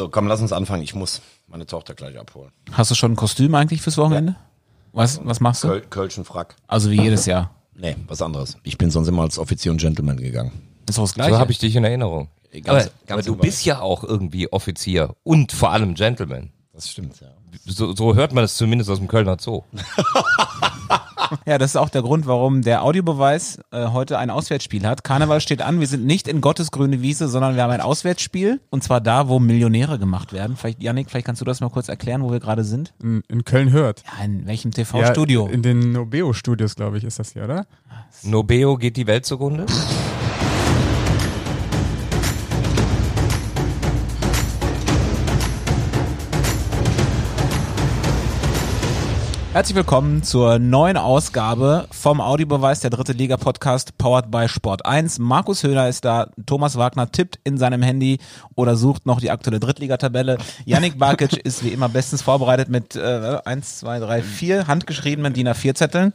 So, komm, lass uns anfangen. Ich muss meine Tochter gleich abholen. Hast du schon ein Kostüm eigentlich fürs Wochenende? Was, was machst du? Köl Kölschen Frack. Also wie jedes Jahr. Nee, was anderes. Ich bin sonst immer als Offizier und Gentleman gegangen. Ist doch das Gleiche. So habe ich dich in Erinnerung. Ganz- aber ganz aber du bist ja auch irgendwie Offizier und vor allem Gentleman. Das stimmt, ja. So, so hört man es zumindest aus dem Kölner Zoo. Ja, das ist auch der Grund, warum der Audiobeweis äh, heute ein Auswärtsspiel hat. Karneval steht an, wir sind nicht in Gottes grüne Wiese, sondern wir haben ein Auswärtsspiel. Und zwar da, wo Millionäre gemacht werden. Vielleicht, Yannick, vielleicht kannst du das mal kurz erklären, wo wir gerade sind? In, in Köln hört. Ja, in welchem TV-Studio? in den Nobeo-Studios, glaube ich, ist das hier, oder? Nobeo geht die Welt zugrunde? Herzlich willkommen zur neuen Ausgabe vom Audiobeweis der dritte Liga Podcast powered by Sport 1. Markus Höhler ist da, Thomas Wagner tippt in seinem Handy oder sucht noch die aktuelle Drittligatabelle. Yannick Barkic ist wie immer bestens vorbereitet mit äh, 1, 2, 3, 4 handgeschriebenen DIN A4 Zetteln.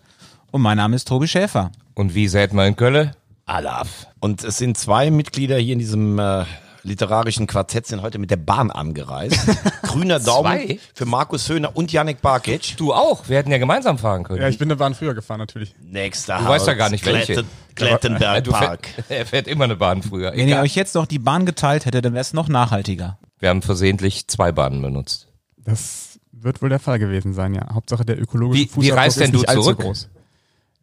Und mein Name ist Tobi Schäfer. Und wie sät man in Köln? Alaf. Und es sind zwei Mitglieder hier in diesem äh, literarischen Quartett sind heute mit der Bahn angereist. Grüner Daumen Zwei? für Markus Höhner und Yannick Barkic. Du auch. Wir hätten ja gemeinsam fahren können. Ja, ich bin eine Bahn früher gefahren, natürlich. Nächster Du weißt ja gar nicht, welche. Kletten, Klettenberg du Park. fährt, er fährt immer eine Bahn früher. Wenn ihr euch jetzt noch die Bahn geteilt hättet, dann wäre es noch nachhaltiger. Wir haben versehentlich zwei Bahnen benutzt. Das wird wohl der Fall gewesen sein, ja. Hauptsache der ökologische Wie- wie Fußabdruck reist denn ist du nicht allzu zurück? groß.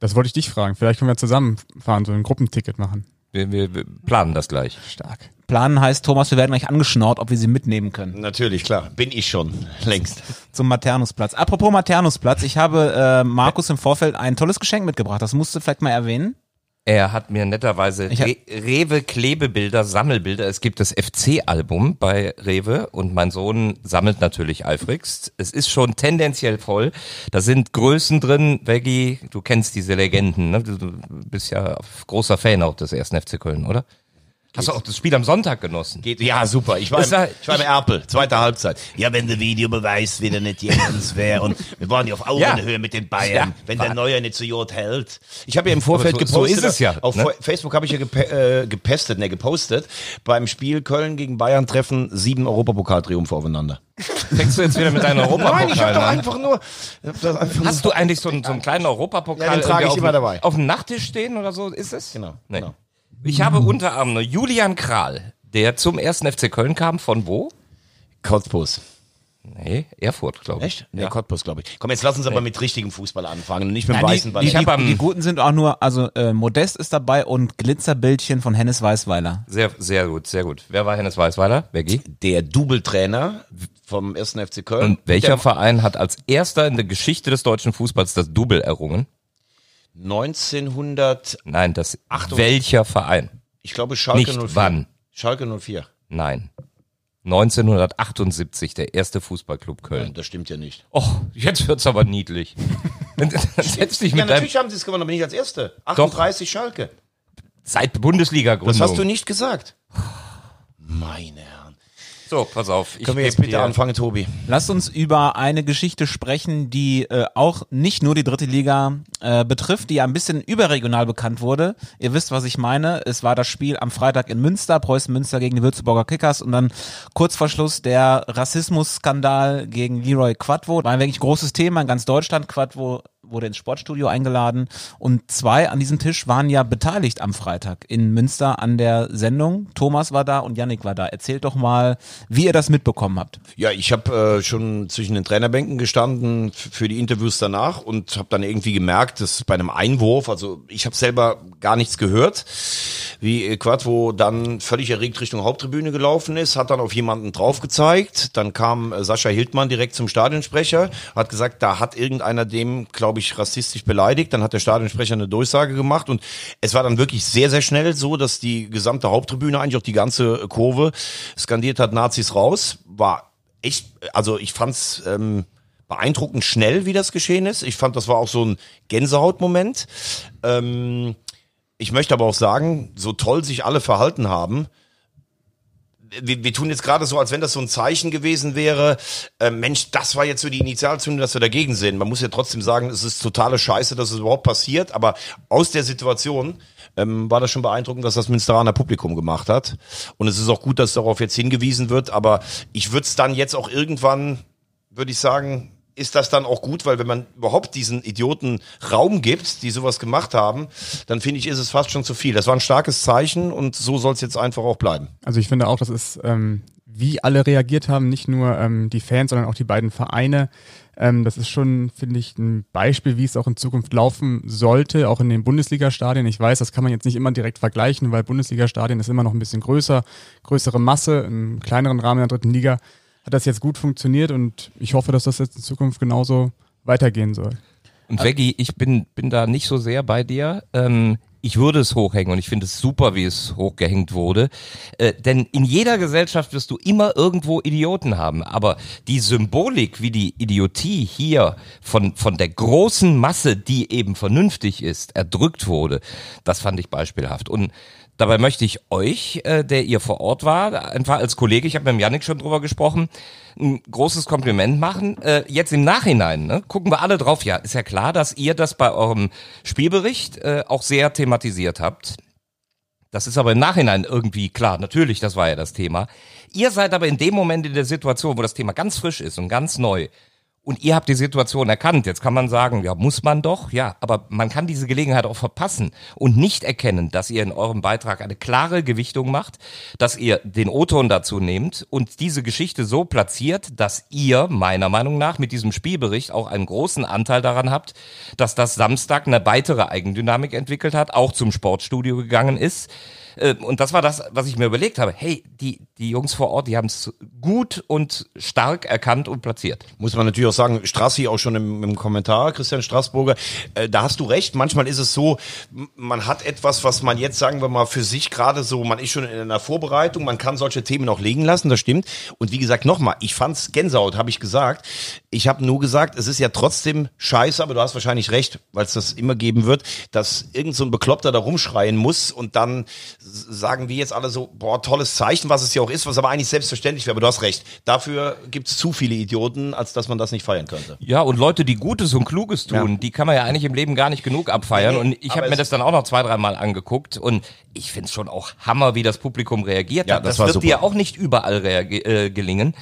Das wollte ich dich fragen. Vielleicht können wir zusammen fahren, so ein Gruppenticket machen. Wir, wir, wir planen das gleich. Stark. Planen heißt, Thomas, wir werden gleich angeschnort, ob wir sie mitnehmen können. Natürlich, klar. Bin ich schon. Längst. zum Maternusplatz. Apropos Maternusplatz, ich habe äh, Markus im Vorfeld ein tolles Geschenk mitgebracht. Das musst du vielleicht mal erwähnen. Er hat mir netterweise Re Rewe Klebebilder, Sammelbilder. Es gibt das FC-Album bei Rewe und mein Sohn sammelt natürlich eifrigst. Es ist schon tendenziell voll. Da sind Größen drin. Veggie, du kennst diese Legenden, ne? Du bist ja großer Fan auch des ersten FC Köln, oder? Hast du auch das Spiel am Sonntag genossen? Geht, ja, super. Ich war, im, ich war im Erpel, zweite Halbzeit. Ja, wenn der Videobeweis wieder nicht jens wäre und wir waren ja auf Augenhöhe mit den Bayern, Ja, wenn der Neuer nicht zu Jod hält. Ich habe ja im Vorfeld so- gepostet. so ist es ja, Auf ne? Facebook habe ich ja gepe äh, gepestet, ne, gepostet. Beim Spiel Köln gegen Bayern treffen sieben Europapokaltriumphe aufeinander. Fängst du jetzt wieder mit deinem Europapokal Nein, ich habe doch einfach nur. einfach Hast du eigentlich so einen, so einen kleinen Europapokal Ja, den trage ich immer dabei. auf dem Nachttisch stehen oder so? Ist es? Genau, Nee. genau. Ich habe unter anderem Julian Kral, der zum ersten FC Köln kam. Von wo? Cottbus. Nee, Erfurt, glaube ich. Echt? Nee, Ja. Cottbus, glaube ich. Komm, jetzt lass uns aber mit richtigem Fußball anfangen und nicht mit dem Ja, weißen die, Ball. die, Ich hab die, am- die Guten sind auch nur, also äh, Modest ist dabei und Glitzerbildchen von Hennes Weißweiler. Sehr, sehr gut, sehr gut. Wer war Hennes Weißweiler? Becky? der Double-Trainer vom 1. FC Köln. Und welcher Der Verein hat als erster in der Geschichte des deutschen Fußballs das Double errungen? 1900, Nein, das Achtung. welcher Verein? ich glaube Schalke Nicht 04. wann. Schalke 04. Nein. 1978, der erste Fußballclub Ja, Köln. das stimmt ja nicht. Oh, jetzt wird's aber niedlich. Setz dich Ja, mit deinem natürlich haben sie es gewonnen, aber nicht als Erste. 38 Schalke. seit Bundesliga-Gründung. Das hast du nicht gesagt. Meine Herren. So, pass auf. Ich Können wir jetzt bitte dir- anfangen, Tobi? Lass uns über eine Geschichte sprechen, die äh, auch nicht nur die dritte Liga äh, betrifft, die ja ein bisschen überregional bekannt wurde. Ihr wisst, was ich meine. Es war das Spiel am Freitag in Münster, Preußen Münster gegen die Würzburger Kickers und dann kurz vor Schluss der Rassismusskandal gegen Leroy Quadvo. War ein wirklich großes Thema in ganz Deutschland. Quadvo wurde ins Sportstudio eingeladen und zwei an diesem Tisch waren ja beteiligt am Freitag in Münster an der Sendung. Thomas war da und Yannick war da. Erzählt doch mal, wie ihr das mitbekommen habt. Ja, ich habe äh, schon zwischen den Trainerbänken gestanden für die Interviews danach und habe dann irgendwie gemerkt, dass bei einem Einwurf, also ich habe selber gar nichts gehört, wie äh, Quadvo dann völlig erregt Richtung Haupttribüne gelaufen ist, hat dann auf jemanden drauf gezeigt, dann kam äh, Sascha Hildmann direkt zum Stadionsprecher, hat gesagt, da hat irgendeiner dem, glaube ich, rassistisch beleidigt, dann hat der Stadionsprecher eine Durchsage gemacht und es war dann wirklich sehr, sehr schnell so, dass die gesamte Haupttribüne, eigentlich auch die ganze Kurve skandiert hat, Nazis raus, war echt, also ich fand's ähm, beeindruckend schnell, wie das geschehen ist. Ich fand, das war auch so ein Gänsehautmoment. Ähm, ich möchte aber auch sagen, so toll sich alle verhalten haben, wir, wir tun jetzt gerade so, als wenn das so ein Zeichen gewesen wäre, äh, Mensch, das war jetzt so die Initialzündung, dass wir dagegen sind. Man muss ja trotzdem sagen, es ist totale Scheiße, dass es überhaupt passiert, aber aus der Situation ähm, war das schon beeindruckend, was das Münsteraner Publikum gemacht hat. Und es ist auch gut, dass darauf jetzt hingewiesen wird, aber ich würde es dann jetzt auch irgendwann, würde ich sagen, ist das dann auch gut, weil wenn man überhaupt diesen Idioten Raum gibt, die sowas gemacht haben, dann finde ich, ist es fast schon zu viel. Das war ein starkes Zeichen und so soll es jetzt einfach auch bleiben. Also ich finde auch, das ist, ähm, wie alle reagiert haben, nicht nur ähm, die Fans, sondern auch die beiden Vereine. Ähm, das ist schon, finde ich, ein Beispiel, wie es auch in Zukunft laufen sollte, auch in den Bundesliga-Stadien. Ich weiß, das kann man jetzt nicht immer direkt vergleichen, weil Bundesliga-Stadien ist immer noch ein bisschen größer, größere Masse, im kleineren Rahmen der dritten Liga hat das jetzt gut funktioniert und ich hoffe, dass das jetzt in Zukunft genauso weitergehen soll. Und Veggie, ich bin, bin da nicht so sehr bei dir. Ähm, ich würde es hochhängen und ich finde es super, wie es hochgehängt wurde. Äh, denn in jeder Gesellschaft wirst du immer irgendwo Idioten haben. Aber die Symbolik, wie die Idiotie hier von, von der großen Masse, die eben vernünftig ist, erdrückt wurde, das fand ich beispielhaft. Und Dabei möchte ich euch, äh, der ihr vor Ort war, einfach als Kollege, ich habe mit Janik schon drüber gesprochen, ein großes Kompliment machen. Äh, jetzt im Nachhinein ne, gucken wir alle drauf. Ja, ist ja klar, dass ihr das bei eurem Spielbericht äh, auch sehr thematisiert habt. Das ist aber im Nachhinein irgendwie klar. Natürlich, das war ja das Thema. Ihr seid aber in dem Moment in der Situation, wo das Thema ganz frisch ist und ganz neu, und ihr habt die Situation erkannt. Jetzt kann man sagen, ja, muss man doch, ja, aber man kann diese Gelegenheit auch verpassen und nicht erkennen, dass ihr in eurem Beitrag eine klare Gewichtung macht, dass ihr den O-Ton dazu nehmt und diese Geschichte so platziert, dass ihr meiner Meinung nach mit diesem Spielbericht auch einen großen Anteil daran habt, dass das Samstag eine weitere Eigendynamik entwickelt hat, auch zum Sportstudio gegangen ist äh, und das war das, was ich mir überlegt habe. Hey, die, die Jungs vor Ort, die haben es gut und stark erkannt und platziert. Muss man natürlich auch sagen, Strassi auch schon im, im Kommentar, Christian Straßburger, äh, da hast du recht. Manchmal ist es so, man hat etwas, was man jetzt, sagen wir mal, für sich gerade so, man ist schon in einer Vorbereitung, man kann solche Themen auch liegen lassen, das stimmt. Und wie gesagt, nochmal, ich fand's Gänsehaut, habe ich gesagt. Ich habe nur gesagt, es ist ja trotzdem scheiße, aber du hast wahrscheinlich recht, weil es das immer geben wird, dass irgend so ein Bekloppter da rumschreien muss und dann sagen wir jetzt alle so, boah, tolles Zeichen, was es ja auch ist, was aber eigentlich selbstverständlich wäre. Aber du hast recht. Dafür gibt es zu viele Idioten, als dass man das nicht feiern könnte. Ja, und Leute, die Gutes und Kluges tun, ja. die kann man ja eigentlich im Leben gar nicht genug abfeiern. Nee, und ich habe mir das dann auch noch zwei, dreimal angeguckt und ich finde es schon auch Hammer, wie das Publikum reagiert ja, hat. Das, das wird super. dir auch nicht überall äh, gelingen.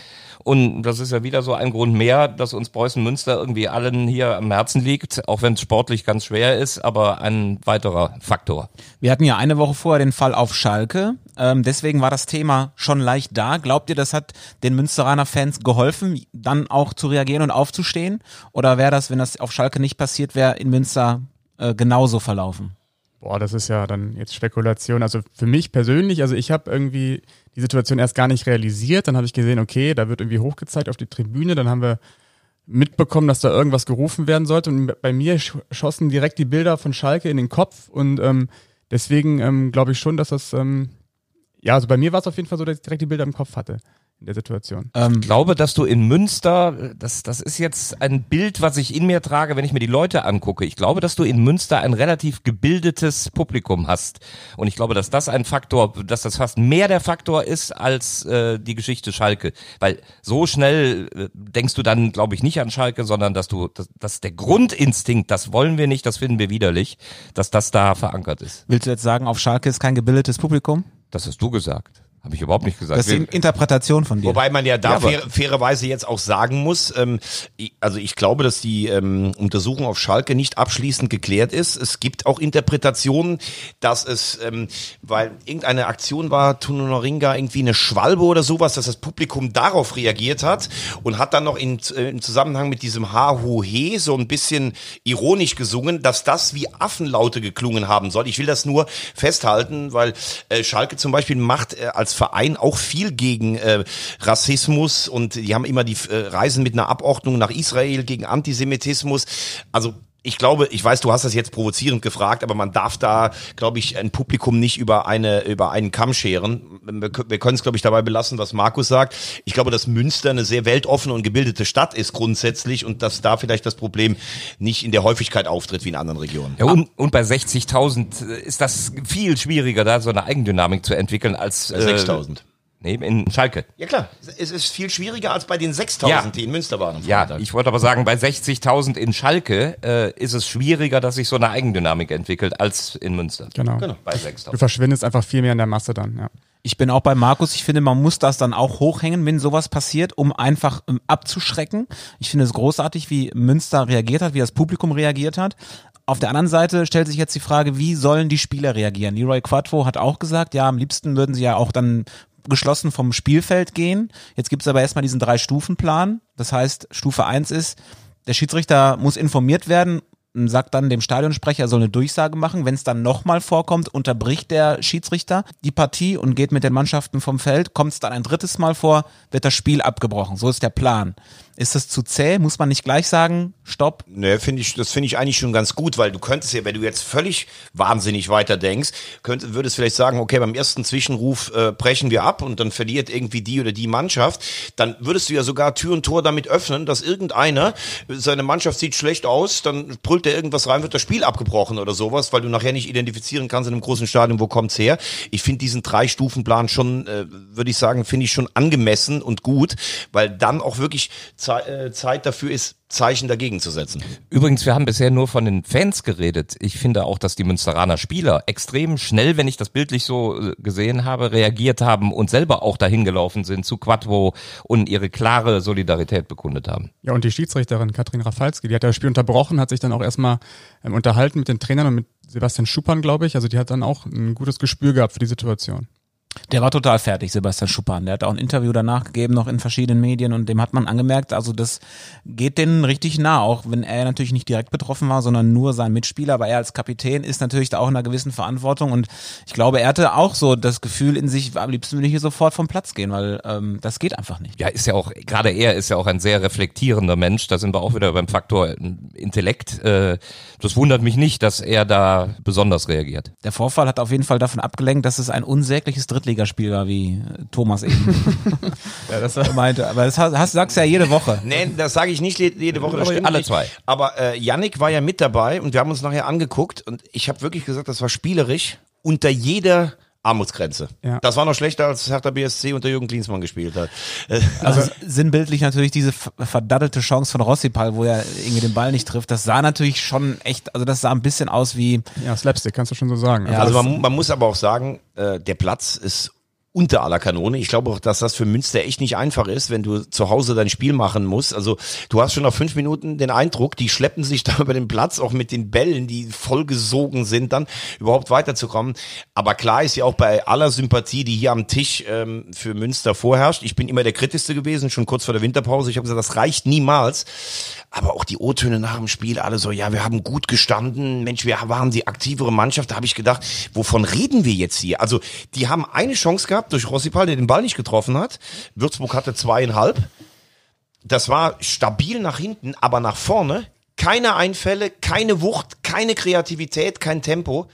Und das ist ja wieder so ein Grund mehr, dass uns Preußen Münster irgendwie allen hier am Herzen liegt, auch wenn es sportlich ganz schwer ist, aber ein weiterer Faktor. Wir hatten ja eine Woche vorher den Fall auf Schalke. Ähm, deswegen war das Thema schon leicht da. Glaubt ihr, das hat den Münsteraner Fans geholfen, dann auch zu reagieren und aufzustehen? Oder wäre das, wenn das auf Schalke nicht passiert wäre, in Münster äh, genauso verlaufen? Boah, das ist ja dann jetzt Spekulation. Also für mich persönlich, also ich habe irgendwie die Situation erst gar nicht realisiert. Dann habe ich gesehen, okay, da wird irgendwie hochgezeigt auf die Tribüne. Dann haben wir mitbekommen, dass da irgendwas gerufen werden sollte. Und bei mir schossen direkt die Bilder von Schalke in den Kopf. Und ähm, deswegen ähm, glaube ich schon, dass das, ähm, ja, also bei mir war es auf jeden Fall so, dass ich direkt die Bilder im Kopf hatte in der Situation. Ähm, ich glaube, dass du in Münster, das, das ist jetzt ein Bild, was ich in mir trage, wenn ich mir die Leute angucke. Ich glaube, dass du in Münster ein relativ gebildetes Publikum hast. Und ich glaube, dass das ein Faktor, dass das fast mehr der Faktor ist als äh, die Geschichte Schalke. Weil so schnell äh, denkst du dann, glaube ich, nicht an Schalke, sondern dass du, dass, dass der Grundinstinkt, das wollen wir nicht, das finden wir widerlich, dass das da verankert ist. Willst du jetzt sagen, auf Schalke ist kein gebildetes Publikum? Das hast du gesagt. Habe ich überhaupt nicht gesagt. Das ist die Interpretation von dir. Wobei man ja da ja, fair, fairerweise jetzt auch sagen muss, ähm, also ich glaube, dass die ähm, Untersuchung auf Schalke nicht abschließend geklärt ist. Es gibt auch Interpretationen, dass es, ähm, weil irgendeine Aktion war, Tununoringa, irgendwie eine Schwalbe oder sowas, dass das Publikum darauf reagiert hat und hat dann noch in, äh, im Zusammenhang mit diesem Ha-Hu-He so ein bisschen ironisch gesungen, dass das wie Affenlaute geklungen haben soll. Ich will das nur festhalten, weil äh, Schalke zum Beispiel macht äh, als als Verein auch viel gegen äh, Rassismus und die haben immer die äh, Reisen mit einer Abordnung nach Israel gegen Antisemitismus. Also ich glaube, ich weiß, du hast das jetzt provozierend gefragt, aber man darf da, glaube ich, ein Publikum nicht über eine über einen Kamm scheren. Wir, wir können es, glaube ich, dabei belassen, was Markus sagt. Ich glaube, dass Münster eine sehr weltoffene und gebildete Stadt ist grundsätzlich und dass da vielleicht das Problem nicht in der Häufigkeit auftritt wie in anderen Regionen. Ja, und, und bei 60.000 ist das viel schwieriger, da so eine Eigendynamik zu entwickeln als äh, 6.000. Nee, in Schalke. Ja klar, es ist viel schwieriger als bei den 6000, Ja. die in Münster waren. Ja, Freitag. ich wollte aber sagen, bei 60.000 in Schalke äh, ist es schwieriger, dass sich so eine Eigendynamik entwickelt, als in Münster. Genau. Genau. Bei Du 6.000. verschwindest einfach viel mehr in der Masse dann, ja. Ich bin auch bei Markus. Ich finde, man muss das dann auch hochhängen, wenn sowas passiert, um einfach ähm, abzuschrecken. Ich finde es großartig, wie Münster reagiert hat, wie das Publikum reagiert hat. Auf der anderen Seite stellt sich jetzt die Frage, wie sollen die Spieler reagieren? Leroy Quattro hat auch gesagt, ja, am liebsten würden sie ja auch dann geschlossen vom Spielfeld gehen. Jetzt gibt's aber erstmal diesen Drei-Stufen-Plan. Das heißt, Stufe eins ist, der Schiedsrichter muss informiert werden, sagt dann dem Stadionsprecher, er soll eine Durchsage machen. Wenn es dann nochmal vorkommt, unterbricht der Schiedsrichter die Partie und geht mit den Mannschaften vom Feld. Kommt es dann ein drittes Mal vor, wird das Spiel abgebrochen. So ist der Plan. Ist das zu zäh? Muss man nicht gleich sagen, stopp? Ne, finde ich, das finde ich eigentlich schon ganz gut, weil du könntest ja, wenn du jetzt völlig wahnsinnig weiter denkst, könntest, würdest vielleicht sagen, okay, beim ersten Zwischenruf äh, brechen wir ab und dann verliert irgendwie die oder die Mannschaft, dann würdest du ja sogar Tür und Tor damit öffnen, dass irgendeiner, seine Mannschaft sieht schlecht aus, dann brüllt er irgendwas rein, wird das Spiel abgebrochen oder sowas, weil du nachher nicht identifizieren kannst in einem großen Stadion, wo kommt's her. Ich finde diesen Drei-Stufen-Plan schon, äh, würde ich sagen, finde ich schon angemessen und gut, weil dann auch wirklich Ze äh, Zeit dafür ist, Zeichen dagegen zu setzen. Übrigens, wir haben bisher nur von den Fans geredet. Ich finde auch, dass die Münsteraner Spieler extrem schnell, wenn ich das bildlich so äh, gesehen habe, reagiert haben und selber auch dahin gelaufen sind zu Quattro und ihre klare Solidarität bekundet haben. Ja, und die Schiedsrichterin Katrin Rafalski, die hat das Spiel unterbrochen, hat sich dann auch erstmal ähm, unterhalten mit den Trainern und mit Sebastian Schuppan, glaube ich. Also die hat dann auch ein gutes Gespür gehabt für die Situation. Der war total fertig, Sebastian Schuppan. Der hat auch ein Interview danach gegeben, noch in verschiedenen Medien und dem hat man angemerkt, also das geht denen richtig nah, auch wenn er natürlich nicht direkt betroffen war, sondern nur sein Mitspieler, aber er als Kapitän ist natürlich da auch in einer gewissen Verantwortung und ich glaube, er hatte auch so das Gefühl in sich, am liebsten würde ich hier sofort vom Platz gehen, weil ähm, das geht einfach nicht. Ja, ist ja auch, gerade er ist ja auch ein sehr reflektierender Mensch. Da sind wir auch wieder beim Faktor äh, Intellekt. Äh, Das wundert mich nicht, dass er da besonders reagiert. Der Vorfall hat auf jeden Fall davon abgelenkt, dass es ein unsägliches Drittligaspiel war, wie Thomas eben Ja, das meinte. Aber das hast, sagst du ja jede Woche. Nee, das sage ich nicht je- jede Woche. Das Aber stimmt alle zwei. Aber äh, Yannick war ja mit dabei und wir haben uns nachher angeguckt und ich habe wirklich gesagt, das war spielerisch unter jeder Armutsgrenze. Ja. Das war noch schlechter, als Hertha BSC unter Jürgen Klinsmann gespielt hat. Äh, Also sinnbildlich natürlich diese ver- verdaddelte Chance von Rossipal, wo er irgendwie den Ball nicht trifft. Das sah natürlich schon echt, also das sah ein bisschen aus wie, ja, Slapstick, kannst du schon so sagen. Ja, also man, man muss aber auch sagen, äh, der Platz ist unter aller Kanone. Ich glaube auch, dass das für Münster echt nicht einfach ist, wenn du zu Hause dein Spiel machen musst. Also du hast schon nach fünf Minuten den Eindruck, die schleppen sich da über den Platz, auch mit den Bällen, die vollgesogen sind, dann überhaupt weiterzukommen. Aber klar ist ja auch bei aller Sympathie, die hier am Tisch ähm, für Münster vorherrscht. Ich bin immer der Kritischste gewesen, schon kurz vor der Winterpause. Ich habe gesagt, das reicht niemals. Aber auch die O-Töne nach dem Spiel, alle so, ja, wir haben gut gestanden, Mensch, wir waren die aktivere Mannschaft. Da habe ich gedacht, wovon reden wir jetzt hier? Also, die haben eine Chance gehabt durch Rossipal, der den Ball nicht getroffen hat. Würzburg hatte zweieinhalb. Das war stabil nach hinten, aber nach vorne keine Einfälle, keine Wucht, keine Kreativität, kein Tempo.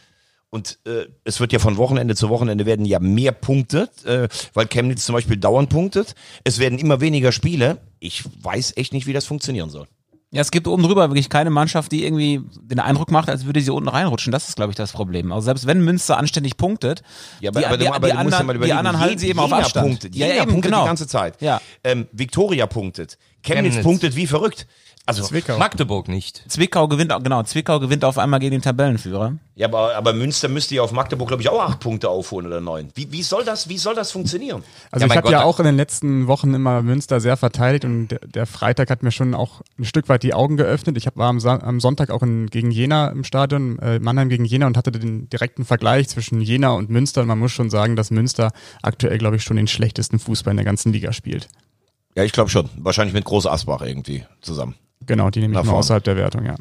Und äh, es wird ja von Wochenende zu Wochenende werden ja mehr Punkte, äh, weil Chemnitz zum Beispiel dauernd punktet. Es werden immer weniger Spiele. Ich weiß echt nicht, wie das funktionieren soll. Ja, es gibt oben drüber wirklich keine Mannschaft, die irgendwie den Eindruck macht, als würde sie unten reinrutschen. Das ist, glaube ich, das Problem. Also selbst wenn Münster anständig punktet, Ja, aber, die, aber, die, du- aber die, ja anderen, mal die anderen halten sie eben auf Abstand. Punktet, ja, eben, punktet genau. die ganze Zeit. Ja. Ähm, Viktoria punktet. Chemnitz, Chemnitz. punktet wie verrückt. Also, Zwickau. Magdeburg nicht. Zwickau gewinnt, genau, Zwickau gewinnt auf einmal gegen den Tabellenführer. ja, aber, aber Münster müsste ja auf Magdeburg, glaube ich, auch acht Punkte aufholen oder neun. Wie, wie, soll das, wie soll das funktionieren? Also Ja, ich habe ja auch in den letzten Wochen immer Münster sehr verteidigt und der, der Freitag hat mir schon auch ein Stück weit die Augen geöffnet. Ich hab, war am, Sa- am Sonntag auch in, gegen Jena im Stadion, äh, Mannheim gegen Jena und hatte den direkten Vergleich zwischen Jena und Münster und man muss schon sagen, dass Münster aktuell, glaube ich, schon den schlechtesten Fußball in der ganzen Liga spielt. Ja, ich glaube schon. Wahrscheinlich mit Groß Asbach irgendwie zusammen. Genau, die nehme ich nur außerhalb der Wertung, ja.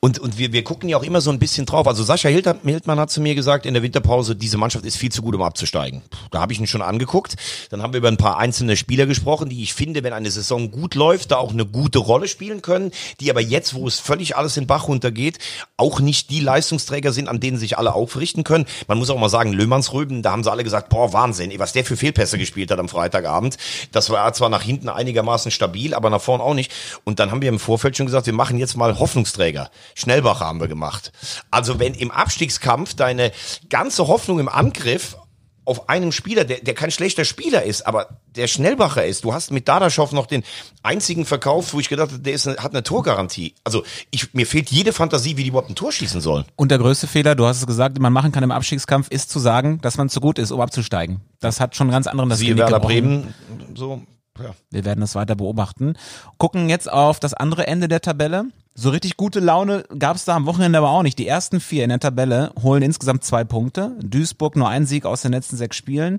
Und, und wir, wir gucken ja auch immer so ein bisschen drauf. Also Sascha Hildmann, hat zu mir gesagt in der Winterpause, diese Mannschaft ist viel zu gut, um abzusteigen. Da habe ich ihn schon angeguckt. Dann haben wir über ein paar einzelne Spieler gesprochen, die ich finde, wenn eine Saison gut läuft, da auch eine gute Rolle spielen können, die aber jetzt, wo es völlig alles in Bach runtergeht, auch nicht die Leistungsträger sind, an denen sich alle aufrichten können. Man muss auch mal sagen, Löhmannsröben, da haben sie alle gesagt, boah, Wahnsinn, was der für Fehlpässe gespielt hat am Freitagabend. Das war zwar nach hinten einigermaßen stabil, aber nach vorn auch nicht. Und dann haben wir im Vorfeld schon gesagt, wir machen jetzt mal Hoffnungsträger. Schnellbach haben wir gemacht. Also wenn im Abstiegskampf deine ganze Hoffnung im Angriff auf einem Spieler, der, der kein schlechter Spieler ist, aber der Schnellbacher ist. Du hast mit Dadaschow noch den einzigen Verkauf, wo ich gedacht habe, der ist hat eine Torgarantie. Also ich, mir fehlt jede Fantasie, wie die überhaupt ein Tor schießen sollen. Und der größte Fehler, du hast es gesagt, den man machen kann im Abstiegskampf, ist zu sagen, dass man zu gut ist, um abzusteigen. Das hat schon ganz anderen das Genick Werder. Bremen, so, ja. Wir werden das weiter beobachten. Gucken jetzt auf das andere Ende der Tabelle. So richtig gute Laune gab es da am Wochenende aber auch nicht. Die ersten vier in der Tabelle holen insgesamt zwei Punkte. Duisburg nur einen Sieg aus den letzten sechs Spielen.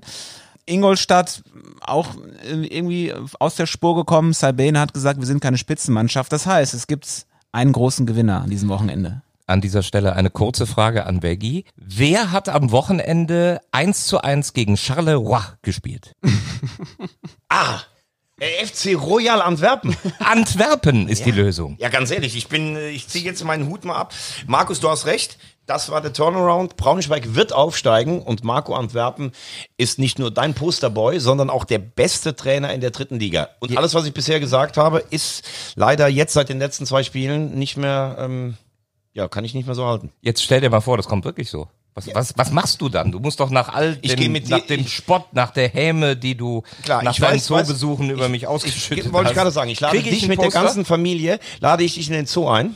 Ingolstadt auch irgendwie aus der Spur gekommen. Salbene hat gesagt, wir sind keine Spitzenmannschaft. Das heißt, es gibt einen großen Gewinner an diesem Wochenende. An dieser Stelle eine kurze Frage an Beggy. Wer hat am Wochenende 1 zu 1 gegen Charleroi gespielt? Ah, FC Royal Antwerpen. Antwerpen ist die Lösung. Ja, ganz ehrlich, ich bin, äh, ich ziehe jetzt meinen Hut mal ab. Markus, du hast recht. Das war der Turnaround. Braunschweig wird aufsteigen und Marco Antwerpen ist nicht nur dein Posterboy, sondern auch der beste Trainer in der dritten Liga. Und alles, was ich bisher gesagt habe, ist leider jetzt seit den letzten zwei Spielen nicht mehr, ähm, ja, kann ich nicht mehr so halten. Jetzt stell dir mal vor, das kommt wirklich so. Was, was, was machst du dann? Du musst doch nach all Ich dem, mit nach dem ich- Spott, nach der Häme, die du Klar, nach ich deinen weiß, Zoobesuchen über ich- mich ausgeschüttet Ich, wollte hast. ich gerade sagen, ich lade dich mit der Poster? ganzen Familie, lade ich dich in den Zoo ein.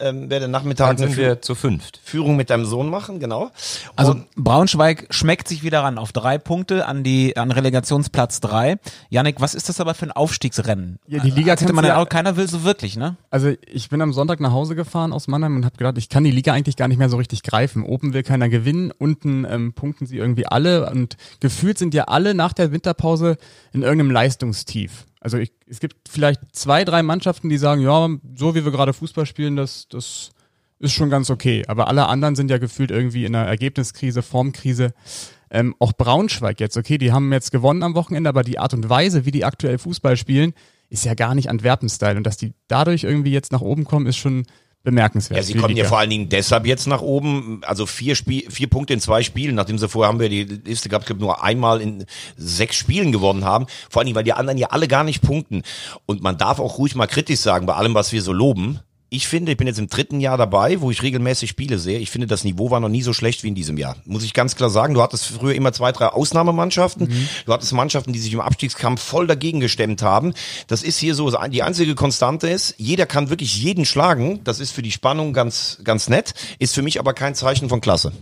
Ähm, werde Nachmittag Dann sind wir zu fünft. Führung mit deinem Sohn machen, genau. Also Und Braunschweig schmeckt sich wieder ran auf drei Punkte an die an Relegationsplatz drei. Yannick, was ist das aber für ein Aufstiegsrennen? Ja, die Liga hätte man ja- auch, keiner will so wirklich, ne? Also ich bin am Sonntag nach Hause gefahren aus Mannheim und habe gedacht, ich kann die Liga eigentlich gar nicht mehr so richtig greifen. Oben will keiner gewinnen, unten ähm, punkten sie irgendwie alle und gefühlt sind ja alle nach der Winterpause in irgendeinem Leistungstief. Also ich, es gibt vielleicht zwei, drei Mannschaften, die sagen, ja, so wie wir gerade Fußball spielen, das, das ist schon ganz okay. Aber alle anderen sind ja gefühlt irgendwie in einer Ergebniskrise, Formkrise. Ähm, auch Braunschweig jetzt, okay, die haben jetzt gewonnen am Wochenende, aber die Art und Weise, wie die aktuell Fußball spielen, ist ja gar nicht Antwerpen-Style. Und dass die dadurch irgendwie jetzt nach oben kommen, ist schon bemerkenswert. Ja, sie kommen ja vor allen Dingen deshalb jetzt nach oben. Also vier, Spiel, vier Punkte in zwei Spielen, nachdem sie vorher haben wir die Liste gehabt, glaube nur einmal in sechs Spielen gewonnen haben. Vor allen Dingen, weil die anderen ja alle gar nicht punkten. Und man darf auch ruhig mal kritisch sagen, bei allem, was wir so loben. Ich finde, ich bin jetzt im dritten Jahr dabei, wo ich regelmäßig Spiele sehe. Ich finde, das Niveau war noch nie so schlecht wie in diesem Jahr. Muss ich ganz klar sagen. Du hattest früher immer zwei, drei Ausnahmemannschaften. Du hattest Mannschaften, die sich im Abstiegskampf voll dagegen gestemmt haben. Das ist hier so, die einzige Konstante ist, jeder kann wirklich jeden schlagen. Das ist für die Spannung ganz, ganz nett. Ist für mich aber kein Zeichen von Klasse.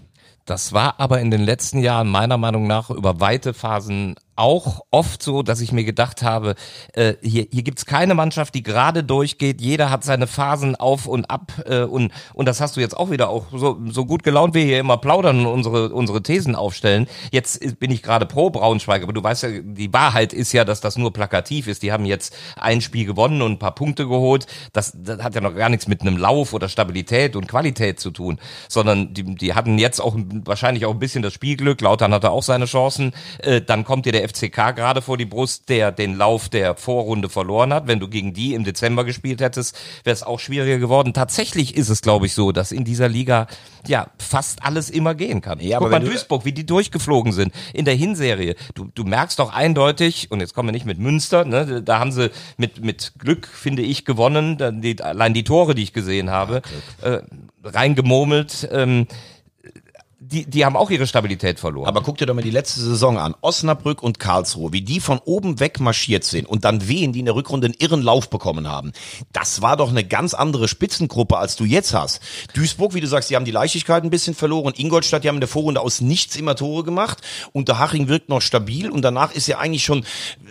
Das war aber in den letzten Jahren meiner Meinung nach über weite Phasen auch oft so, dass ich mir gedacht habe, äh, hier, hier gibt's keine Mannschaft, die gerade durchgeht. Jeder hat seine Phasen auf und ab äh, und und das hast du jetzt auch wieder auch so so gut gelaunt wir hier immer plaudern und unsere unsere Thesen aufstellen. Jetzt bin ich gerade pro Braunschweig, aber du weißt ja, die Wahrheit ist ja, dass das nur plakativ ist. Die haben jetzt ein Spiel gewonnen und ein paar Punkte geholt. Das, das hat ja noch gar nichts mit einem Lauf oder Stabilität und Qualität zu tun, sondern die, die hatten jetzt auch wahrscheinlich auch ein bisschen das Spielglück. Lautern hatte auch seine Chancen. Äh, dann kommt dir der FCK gerade vor die Brust, der den Lauf der Vorrunde verloren hat. Wenn du gegen die im Dezember gespielt hättest, wäre es auch schwieriger geworden. Tatsächlich ist es, glaube ich, so, dass in dieser Liga ja fast alles immer gehen kann. Ja, Guck aber mal Duisburg, wie die durchgeflogen sind in der Hinserie. Du, du merkst doch eindeutig, und jetzt kommen wir nicht mit Münster, ne, da haben sie mit, mit Glück, finde ich, gewonnen. Dann Die, allein die Tore, die ich gesehen habe, äh, reingemurmelt. Ähm, die, die haben auch ihre Stabilität verloren. Aber guck dir doch mal die letzte Saison an. Osnabrück und Karlsruhe, wie die von oben weg marschiert sind und dann Wehen, die in der Rückrunde einen irren Lauf bekommen haben. Das war doch eine ganz andere Spitzengruppe, als du jetzt hast. Duisburg, wie du sagst, die haben die Leichtigkeit ein bisschen verloren. Ingolstadt, die haben in der Vorrunde aus nichts immer Tore gemacht. Und der Haching wirkt noch stabil. Und danach ist ja eigentlich schon,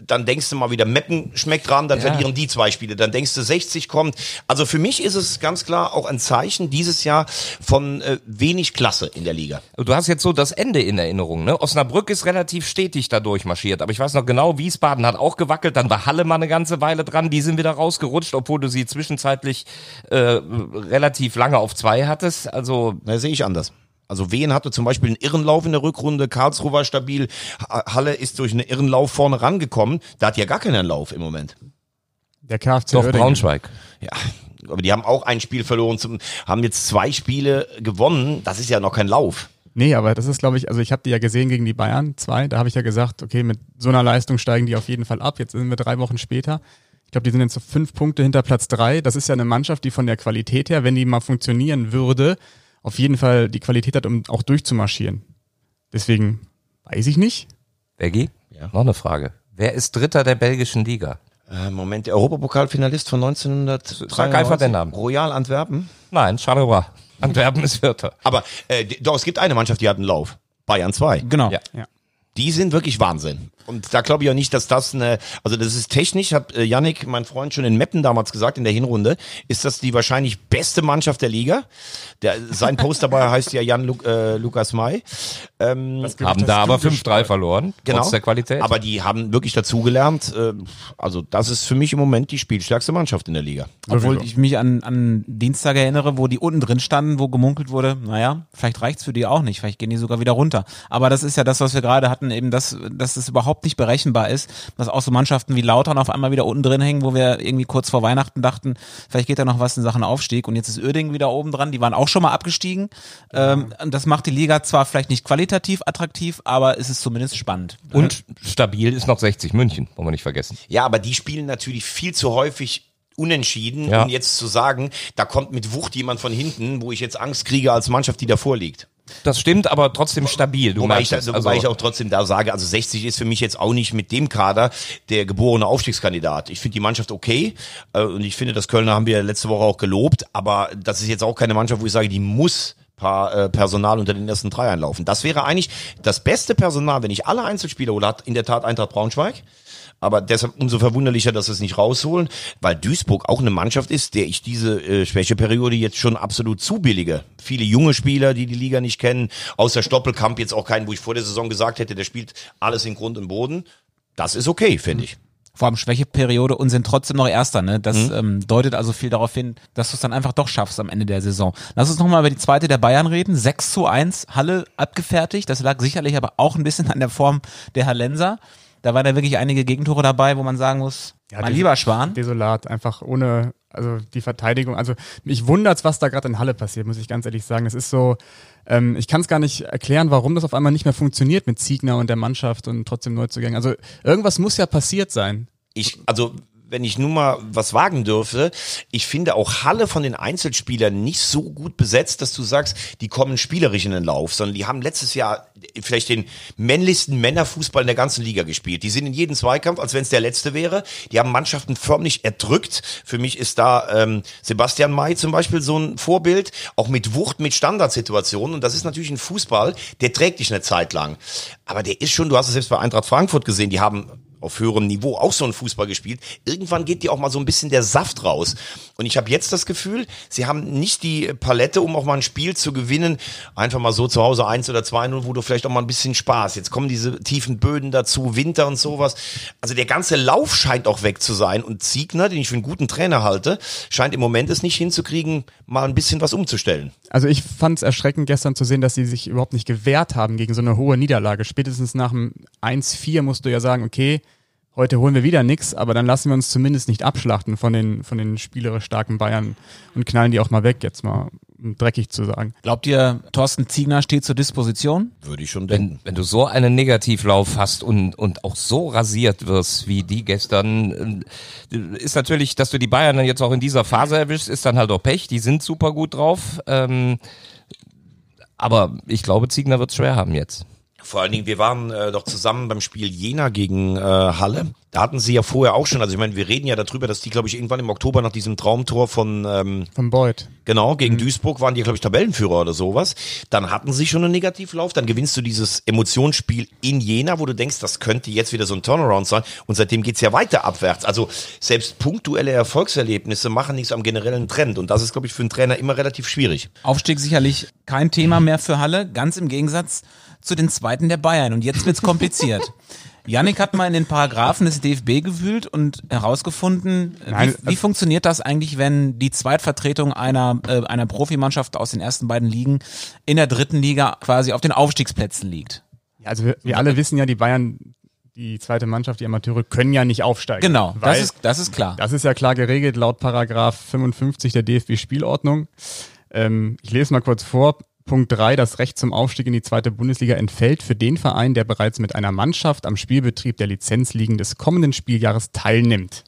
dann denkst du mal wieder, Meppen schmeckt ran, dann Ja. verlieren die zwei Spiele. Dann denkst du, 60 kommt. Also für mich ist es ganz klar auch ein Zeichen dieses Jahr von äh, wenig Klasse in der Liga. Du hast jetzt so das Ende in Erinnerung, ne? Osnabrück ist relativ stetig da durchmarschiert, aber ich weiß noch genau, Wiesbaden hat auch gewackelt, dann war Halle mal eine ganze Weile dran, die sind wieder rausgerutscht, obwohl du sie zwischenzeitlich äh, relativ lange auf zwei hattest. Also Na, sehe ich anders. Also Wien hatte zum Beispiel einen Irrenlauf in der Rückrunde, Karlsruhe war stabil, Ha- Halle ist durch einen Irrenlauf vorne rangekommen. Da hat ja gar keinen Lauf im Moment. Der KFC doch Uerdingen. Braunschweig. Ja, aber die haben auch ein Spiel verloren, zum, haben jetzt zwei Spiele gewonnen. Das ist ja noch kein Lauf. Nee, aber das ist, glaube ich, also ich habe die ja gesehen gegen die Bayern, zwei. Da habe ich ja gesagt, okay, mit so einer Leistung steigen die auf jeden Fall ab. Jetzt sind wir drei Wochen später. Ich glaube, die sind jetzt so fünf Punkte hinter Platz drei. Das ist ja eine Mannschaft, die von der Qualität her, wenn die mal funktionieren würde, auf jeden Fall die Qualität hat, um auch durchzumarschieren. Deswegen Weiß ich nicht. Veggie? Ja. Noch eine Frage. Wer ist Dritter der belgischen Liga? Äh, Moment, der Europapokalfinalist von 1993. Sag einfach den Namen. Royal Antwerpen. Nein, Charleroi. Antwerpen ist Vierter. Aber äh, doch, es gibt eine Mannschaft, die hat einen Lauf. Bayern 2. Genau. Ja. Die sind wirklich Wahnsinn. Und da glaube ich auch nicht, dass das eine, also das ist technisch, hat äh, Yannick, mein Freund, schon in Meppen damals gesagt, in der Hinrunde, ist das die wahrscheinlich beste Mannschaft der Liga. Der, sein Post dabei heißt ja Jan Lu, äh, Lukas May. Ähm, Haben da aber 5-3 verloren, genau. trotz der Qualität. Aber die haben wirklich dazugelernt. Äh, also das ist für mich im Moment die spielstärkste Mannschaft in der Liga. Obwohl ich mich an, an Dienstag erinnere, wo die unten drin standen, wo gemunkelt wurde, naja, vielleicht reicht's für die auch nicht, vielleicht gehen die sogar wieder runter. Aber das ist ja das, was wir gerade hatten, eben, dass, dass es überhaupt nicht berechenbar ist, dass auch so Mannschaften wie Lautern auf einmal wieder unten drin hängen, wo wir irgendwie kurz vor Weihnachten dachten, vielleicht geht da noch was in Sachen Aufstieg und jetzt ist Uerdingen wieder oben dran, die waren auch schon mal abgestiegen. Ähm, das macht die Liga zwar vielleicht nicht qualitativ attraktiv, aber es ist zumindest spannend. Und stabil ist noch 60 München, wollen wir nicht vergessen. Ja, aber die spielen natürlich viel zu häufig unentschieden. Ja. Und jetzt zu sagen, da kommt mit Wucht jemand von hinten, wo ich jetzt Angst kriege als Mannschaft, die davor liegt. Das stimmt, aber trotzdem stabil. Du Wobei ich, es. wobei Also- ich auch trotzdem da sage, also 60 ist für mich jetzt auch nicht mit dem Kader der geborene Aufstiegskandidat. Ich finde die Mannschaft okay äh, und ich finde, das Kölner haben wir letzte Woche auch gelobt, aber das ist jetzt auch keine Mannschaft, wo ich sage, die muss paar äh, Personal unter den ersten drei einlaufen. Das wäre eigentlich das beste Personal, wenn ich alle Einzelspieler hole, hat in der Tat Eintracht Braunschweig. Aber deshalb umso verwunderlicher, dass sie es nicht rausholen, weil Duisburg auch eine Mannschaft ist, der ich diese äh, Schwächeperiode jetzt schon absolut zubillige. Viele junge Spieler, die die Liga nicht kennen, außer Stoppelkamp jetzt auch keinen, wo ich vor der Saison gesagt hätte, der spielt alles in Grund und Boden. Das ist okay, finde ich. vor allem Schwächeperiode und sind trotzdem noch Erster. Ne? Das ähm, deutet also viel darauf hin, dass du es dann einfach doch schaffst am Ende der Saison. Lass uns nochmal über die zweite der Bayern reden. 6 zu 1, Halle abgefertigt. Das lag sicherlich aber auch ein bisschen an der Form der Hallenser. Da waren da wirklich einige Gegentore dabei, wo man sagen muss, mein des- lieber Schwan. Desolat, einfach ohne, also die Verteidigung. Also mich wundert's, was da gerade in Halle passiert, muss ich ganz ehrlich sagen. Das ist so, ähm, ich kann es gar nicht erklären, warum das auf einmal nicht mehr funktioniert mit Ziegner und der Mannschaft und trotzdem Neuzugängen. Also irgendwas muss ja passiert sein. Ich, also, wenn ich nun mal was wagen dürfte, ich finde auch Halle von den Einzelspielern nicht so gut besetzt, dass du sagst, die kommen spielerisch in den Lauf, sondern die haben letztes Jahr vielleicht den männlichsten Männerfußball in der ganzen Liga gespielt. Die sind in jedem Zweikampf, als wenn es der letzte wäre. Die haben Mannschaften förmlich erdrückt. Für mich ist da ähm, Sebastian May zum Beispiel so ein Vorbild, auch mit Wucht, mit Standardsituationen. Und das ist natürlich ein Fußball, der trägt dich eine Zeit lang. Aber der ist schon, du hast es selbst bei Eintracht Frankfurt gesehen, die haben auf höherem Niveau auch so einen Fußball gespielt. Irgendwann geht dir auch mal so ein bisschen der Saft raus. Und ich habe jetzt das Gefühl, sie haben nicht die Palette, um auch mal ein Spiel zu gewinnen. Einfach mal so zu Hause 1 oder 2-0, wo du vielleicht auch mal ein bisschen Spaß. Jetzt kommen diese tiefen Böden dazu, Winter und sowas. Also der ganze Lauf scheint auch weg zu sein. Und Ziegner, den ich für einen guten Trainer halte, scheint im Moment es nicht hinzukriegen, mal ein bisschen was umzustellen. Also ich fand es erschreckend gestern zu sehen, dass sie sich überhaupt nicht gewehrt haben gegen so eine hohe Niederlage. Spätestens nach dem 1-4 musst du ja sagen, okay, heute holen wir wieder nix, aber dann lassen wir uns zumindest nicht abschlachten von den, von den spielerisch starken Bayern und knallen die auch mal weg, jetzt mal um dreckig zu sagen. Glaubt ihr, Thorsten Ziegner steht zur Disposition? Würde ich schon denken. Wenn, wenn du so einen Negativlauf hast und, und auch so rasiert wirst wie die gestern, äh, ist natürlich, dass du die Bayern dann jetzt auch in dieser Phase erwischst, ist dann halt auch Pech. Die sind super gut drauf. Ähm, aber ich glaube, Ziegner wird es schwer haben jetzt. Vor allen Dingen, wir waren äh, doch zusammen beim Spiel Jena gegen äh, Halle. Da hatten sie ja vorher auch schon, also ich meine, wir reden ja darüber, dass die, glaube ich, irgendwann im Oktober nach diesem Traumtor von, ähm, Von Beuth. genau, gegen Duisburg waren die, glaube ich, Tabellenführer oder sowas. Dann hatten sie schon einen Negativlauf, dann gewinnst du dieses Emotionsspiel in Jena, wo du denkst, das könnte jetzt wieder so ein Turnaround sein. Und seitdem geht's ja weiter abwärts. Also selbst punktuelle Erfolgserlebnisse machen nichts am generellen Trend. Und das ist, glaube ich, für einen Trainer immer relativ schwierig. Aufstieg sicherlich kein Thema mehr für Halle, ganz im Gegensatz zu den Zweiten der Bayern. Und jetzt wird's kompliziert. Yannick hat mal in den Paragraphen des DFB gewühlt und herausgefunden, Nein, wie, wie funktioniert das eigentlich, wenn die Zweitvertretung einer, äh, einer Profimannschaft aus den ersten beiden Ligen in der dritten Liga quasi auf den Aufstiegsplätzen liegt? Ja, Also wir, wir alle wissen ja, die Bayern, die zweite Mannschaft, die Amateure, können ja nicht aufsteigen. Genau, das ist, das ist klar. Das ist ja klar geregelt laut Paragraph 55 der DFB-Spielordnung. Ähm, ich lese mal kurz vor. Punkt 3, das Recht zum Aufstieg in die zweite Bundesliga entfällt für den Verein, der bereits mit einer Mannschaft am Spielbetrieb der Lizenzligen des kommenden Spieljahres teilnimmt.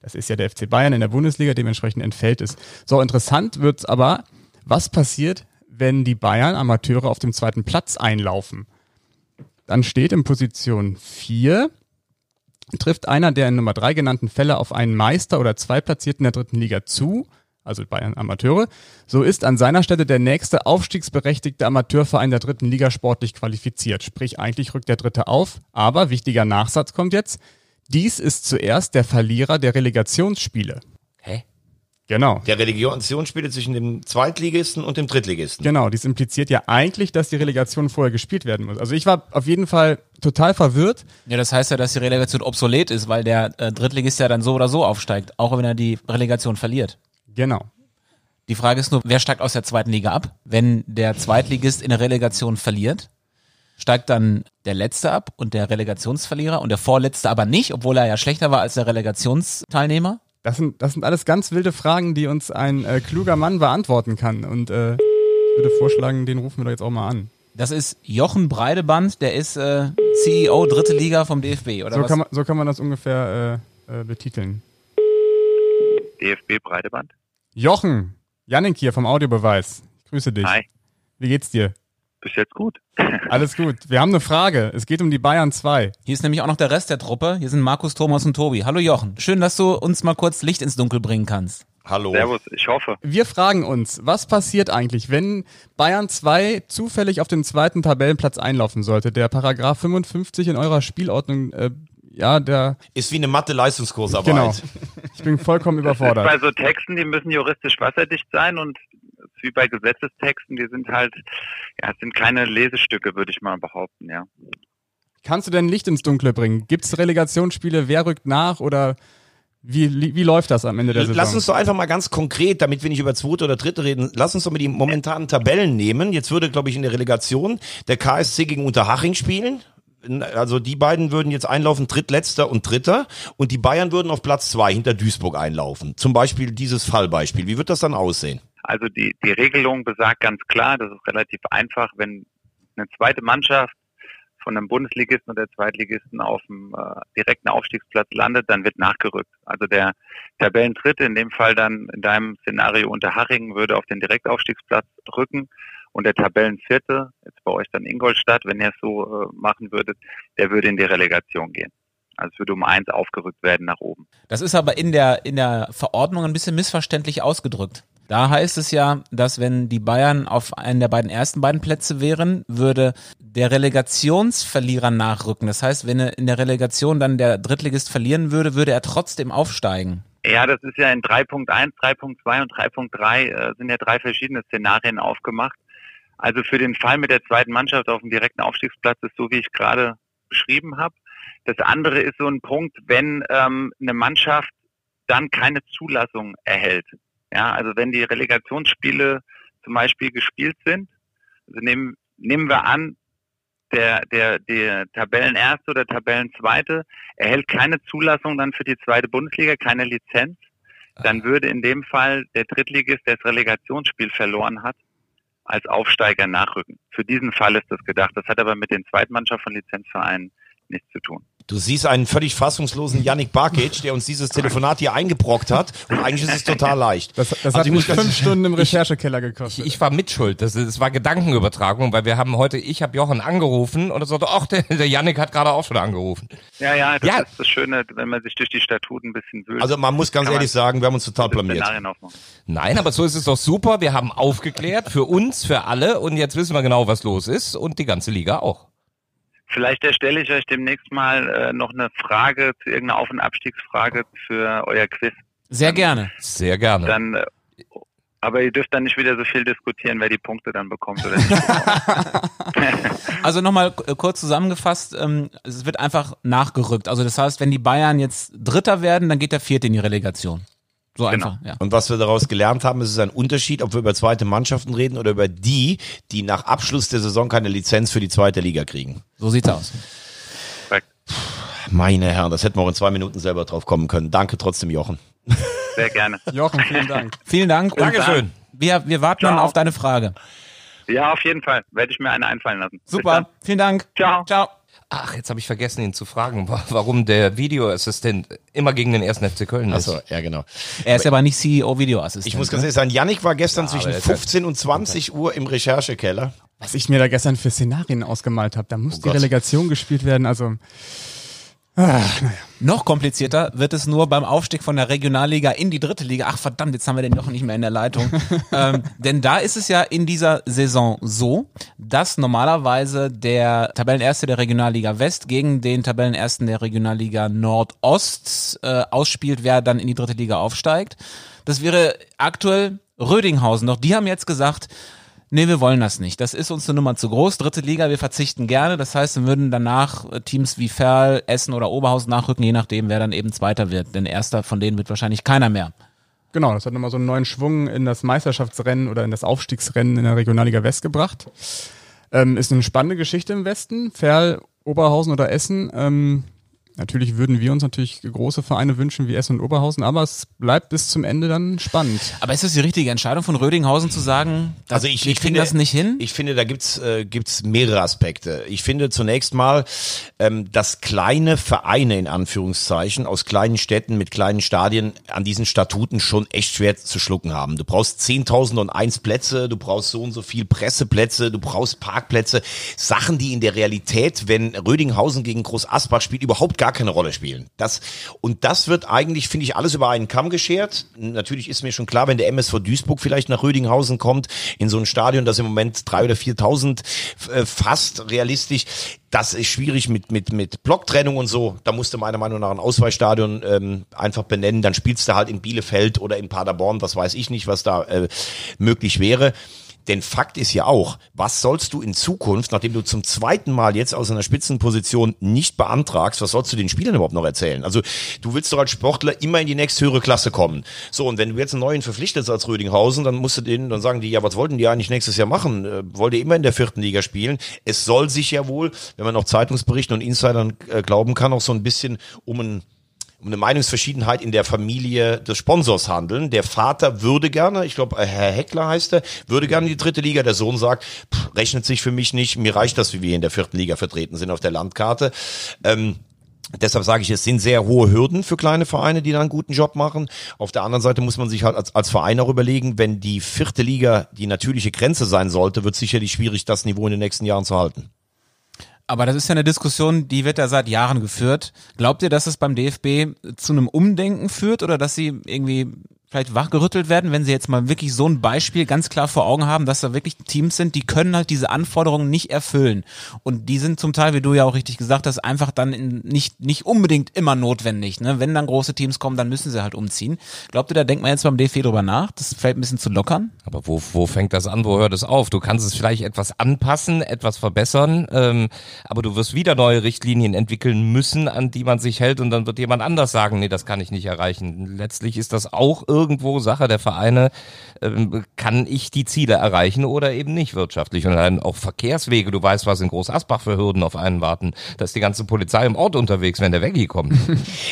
Das ist ja der FC Bayern in der Bundesliga, dementsprechend entfällt es. So, interessant wird's aber, was passiert, wenn die Bayern Amateure auf dem zweiten Platz einlaufen? Dann steht in Position 4, trifft einer der in Nummer 3 genannten Fälle auf einen Meister oder Zweitplatzierten der dritten Liga zu, also Bayern Amateure, so ist an seiner Stelle der nächste aufstiegsberechtigte Amateurverein der dritten Liga sportlich qualifiziert. Sprich, eigentlich rückt der dritte auf, aber wichtiger Nachsatz kommt jetzt. Dies ist zuerst der Verlierer der Relegationsspiele. Hä? Genau. Der Relegationsspiele zwischen dem Zweitligisten und dem Drittligisten. Genau, dies impliziert ja eigentlich, dass die Relegation vorher gespielt werden muss. Also ich war auf jeden Fall total verwirrt. Ja, das heißt ja, dass die Relegation obsolet ist, weil der äh, Drittligist ja dann so oder so aufsteigt, auch wenn er die Relegation verliert. Genau. Die Frage ist nur, wer steigt aus der zweiten Liga ab? Wenn der Zweitligist in der Relegation verliert, steigt dann der Letzte ab und der Relegationsverlierer und der Vorletzte aber nicht, obwohl er ja schlechter war als der Relegationsteilnehmer? Das sind, das sind alles ganz wilde Fragen, die uns ein äh, kluger Mann beantworten kann. Und äh, ich würde vorschlagen, den rufen wir doch jetzt auch mal an. Das ist Jochen Breideband, der ist äh, CEO dritte Liga vom DFB, oder So was? kann, man, so kann man das ungefähr äh, äh, betiteln. DFB Breiteband. Jochen, Jannik hier vom Audiobeweis. Ich grüße dich. Hi. Wie geht's dir? Bis jetzt gut. Alles gut. Wir haben eine Frage. Es geht um die Bayern 2. Hier ist nämlich auch noch der Rest der Truppe. Hier sind Markus, Thomas und Tobi. Hallo Jochen. Schön, dass du uns mal kurz Licht ins Dunkel bringen kannst. Hallo. Servus, ich hoffe. Wir fragen uns, was passiert eigentlich, wenn Bayern 2 zufällig auf den zweiten Tabellenplatz einlaufen sollte? Der Paragraph 55 in eurer Spielordnung, äh, ja, der, Ist wie eine Mathe-Leistungskursarbeit. genau. Ich bin vollkommen Bei überfordert. so Texten, die müssen juristisch wasserdicht sein und wie bei Gesetzestexten, die sind halt, ja, es sind keine Lesestücke, würde ich mal behaupten, ja. Kannst du denn Licht ins Dunkle bringen? Gibt's Relegationsspiele? Wer rückt nach? Oder wie, wie läuft das am Ende der Saison? Lass uns doch einfach mal ganz konkret, damit wir nicht über zweite oder dritte reden, lass uns doch mal die momentanen Tabellen nehmen. Jetzt würde, glaube ich, in der Relegation der KSC gegen Unterhaching spielen. Also die beiden würden jetzt einlaufen, Drittletzter und Dritter. Und die Bayern würden auf Platz zwei hinter Duisburg einlaufen. Zum Beispiel dieses Fallbeispiel. Wie wird das dann aussehen? Also die, die Regelung besagt ganz klar, das ist relativ einfach, wenn eine zweite Mannschaft von einem Bundesligisten oder Zweitligisten auf dem äh, direkten Aufstiegsplatz landet, dann wird nachgerückt. Also der Tabellendritte, in dem Fall dann in deinem Szenario Unterhaching, würde auf den Direktaufstiegsplatz rücken und der Tabellenvierte, jetzt bei euch dann Ingolstadt, wenn ihr es so äh, machen würdet, der würde in die Relegation gehen. Also es würde um eins aufgerückt werden nach oben. Das ist aber in der, in der Verordnung ein bisschen missverständlich ausgedrückt. Da heißt es ja, dass wenn die Bayern auf einen der beiden ersten beiden Plätze wären, würde der Relegationsverlierer nachrücken. Das heißt, wenn er in der Relegation dann der Drittligist verlieren würde, würde er trotzdem aufsteigen. Ja, das ist ja in 3.1, 3.2 und 3.3 äh, sind ja drei verschiedene Szenarien aufgemacht. Also für den Fall mit der zweiten Mannschaft auf dem direkten Aufstiegsplatz ist so, wie ich gerade beschrieben habe. Das andere ist so ein Punkt, wenn ähm, eine Mannschaft dann keine Zulassung erhält. Ja, also wenn die Relegationsspiele zum Beispiel gespielt sind, also nehmen, nehmen wir an, der, der, der Tabellenerste oder Tabellenzweite erhält keine Zulassung dann für die zweite Bundesliga, keine Lizenz, dann würde in dem Fall der Drittligist, der das Relegationsspiel verloren hat, als Aufsteiger nachrücken. Für diesen Fall ist das gedacht. Das hat aber mit den Zweitmannschaften von Lizenzvereinen nichts zu tun. Du siehst einen völlig fassungslosen Yannick Barkic, der uns dieses Telefonat hier eingebrockt hat. Und eigentlich ist es total leicht. Das, das Also hat ich mich fünf Stunden im Recherchekeller Ich, gekostet. ich war mitschuld. Das, das war Gedankenübertragung, weil wir haben heute, ich habe Jochen angerufen und er sagte, ach, der, der Yannick hat gerade auch schon angerufen. Ja, ja, das Ja. ist das Schöne, wenn man sich durch die Statuten ein bisschen wühlt. Also man muss ganz ehrlich sagen, wir haben uns total blamiert. Nein, aber so ist es doch super. Wir haben aufgeklärt für uns, für alle und jetzt wissen wir genau, was los ist und die ganze Liga auch. Vielleicht erstelle ich euch demnächst mal äh, noch eine Frage zu irgendeiner Auf- und Abstiegsfrage für euer Quiz. Sehr gerne. Sehr gerne. Dann, äh, aber ihr dürft dann nicht wieder so viel diskutieren, wer die Punkte dann bekommt oder nicht. Also nochmal äh, kurz zusammengefasst, ähm, es wird einfach nachgerückt. Also das heißt, wenn die Bayern jetzt Dritter werden, dann geht der Vierte in die Relegation. So einfach, ja. Und was wir daraus gelernt haben, ist es ein Unterschied, ob wir über zweite Mannschaften reden oder über die, die nach Abschluss der Saison keine Lizenz für die zweite Liga kriegen. So sieht's aus. Meine Herren, das hätten wir auch in zwei Minuten selber drauf kommen können. Danke trotzdem, Jochen. Sehr gerne. Jochen, vielen Dank. Vielen Dank. und Dankeschön. Wir, wir warten dann auf deine Frage. Ja, auf jeden Fall. Werde ich mir eine einfallen lassen. Super. Vielen Dank. Ciao. Ciao. Ach, jetzt habe ich vergessen, ihn zu fragen, wa- warum der Videoassistent immer gegen den ersten FC Köln ist. Achso, ja genau. Er ist aber nicht CEO Videoassistent. Ich muss ganz ne? ehrlich sagen, Yannick war gestern zwischen aber er ist halt- 15 und 20 Uhr im Recherchekeller. Was ich mir da gestern für Szenarien ausgemalt habe, da muss die Gott. Relegation gespielt werden. Also Noch komplizierter wird es nur beim Aufstieg von der Regionalliga in die dritte Liga. Ach verdammt, jetzt haben wir den noch nicht mehr in der Leitung. ähm, denn da ist es ja in dieser Saison so, dass normalerweise der Tabellenerste der Regionalliga West gegen den Tabellenersten der Regionalliga Nordost äh, ausspielt, wer dann in die dritte Liga aufsteigt. Das wäre aktuell Rödinghausen. Doch die haben jetzt gesagt, Nee, wir wollen das nicht. Das ist uns eine Nummer zu groß. Dritte Liga, wir verzichten gerne. Das heißt, wir würden danach äh, Teams wie Ferl, Essen oder Oberhausen nachrücken, je nachdem, wer dann eben Zweiter wird. Denn Erster von denen wird wahrscheinlich keiner mehr. genau, das hat nochmal so einen neuen Schwung in das Meisterschaftsrennen oder in das Aufstiegsrennen in der Regionalliga West gebracht. Ähm, ist eine spannende Geschichte im Westen. Ferl, Oberhausen oder Essen. Ähm, natürlich würden wir uns natürlich große Vereine wünschen wie Essen und Oberhausen, aber es bleibt bis zum Ende dann spannend. Aber ist es die richtige Entscheidung von Rödinghausen zu sagen, das, Also ich, ich finde das nicht hin? Ich finde, da gibt's äh, gibt's mehrere Aspekte. Ich finde zunächst mal, ähm, dass kleine Vereine in Anführungszeichen aus kleinen Städten mit kleinen Stadien an diesen Statuten schon echt schwer zu schlucken haben. Du brauchst 10.000 und eins Plätze, du brauchst so und so viel Presseplätze, du brauchst Parkplätze, Sachen, die in der Realität, wenn Rödinghausen gegen Groß Asbach spielt, überhaupt gar keine Rolle spielen. Das und das wird eigentlich, finde ich, alles über einen Kamm geschert. Natürlich ist mir schon klar, wenn der MSV Duisburg vielleicht nach Rödinghausen kommt, in so ein Stadion, das im Moment drei oder 4.000 äh, fast realistisch, das ist schwierig mit, mit, mit Blocktrennung und so. Da musste meiner Meinung nach ein Ausweichstadion ähm, einfach benennen. Dann spielst du halt in Bielefeld oder in Paderborn, was weiß ich nicht, was da äh, möglich wäre. Denn Fakt ist ja auch, was sollst du in Zukunft, nachdem du zum zweiten Mal jetzt aus einer Spitzenposition nicht beantragst, was sollst du den Spielern überhaupt noch erzählen? Also du willst doch als Sportler immer in die nächsthöhere Klasse kommen. So, und wenn du jetzt einen neuen verpflichtest als Rödinghausen, dann musst du denen, dann sagen die, ja, was wollten die eigentlich nächstes Jahr machen? Äh, wollt ihr immer in der vierten Liga spielen? Es soll sich ja wohl, wenn man auch Zeitungsberichten und Insidern äh, glauben kann, auch so ein bisschen um ein um eine Meinungsverschiedenheit in der Familie des Sponsors handeln. Der Vater würde gerne, ich glaube, Herr Heckler heißt er, würde gerne die dritte Liga. Der Sohn sagt, pff, rechnet sich für mich nicht. Mir reicht das, wie wir in der vierten Liga vertreten sind auf der Landkarte. Ähm, Deshalb sage ich, es sind sehr hohe Hürden für kleine Vereine, die da einen guten Job machen. Auf der anderen Seite muss man sich halt als, als Verein auch überlegen, wenn die vierte Liga die natürliche Grenze sein sollte, wird sicherlich schwierig, das Niveau in den nächsten Jahren zu halten. Aber das ist ja eine Diskussion, die wird ja seit Jahren geführt. Glaubt ihr, dass es beim DFB zu einem Umdenken führt oder dass sie irgendwie vielleicht wachgerüttelt werden, wenn sie jetzt mal wirklich so ein Beispiel ganz klar vor Augen haben, dass da wirklich Teams sind, die können halt diese Anforderungen nicht erfüllen. Und die sind zum Teil, wie du ja auch richtig gesagt hast, einfach dann nicht, nicht unbedingt immer notwendig. Ne? Wenn dann große Teams kommen, dann müssen sie halt umziehen. Glaubt ihr, da denkt man jetzt beim DFB drüber nach? Das fällt ein bisschen zu lockern? Aber wo, wo fängt das an, wo hört es auf? Du kannst es vielleicht etwas anpassen, etwas verbessern, ähm, aber du wirst wieder neue Richtlinien entwickeln müssen, an die man sich hält und dann wird jemand anders sagen, nee, das kann ich nicht erreichen. Letztlich ist das auch irgendwo Sache der Vereine, ähm, kann ich die Ziele erreichen oder eben nicht wirtschaftlich. Und dann auch Verkehrswege, du weißt, was in Groß Asbach für Hürden auf einen warten. Da ist die ganze Polizei im Ort unterwegs, wenn der Weggie kommt.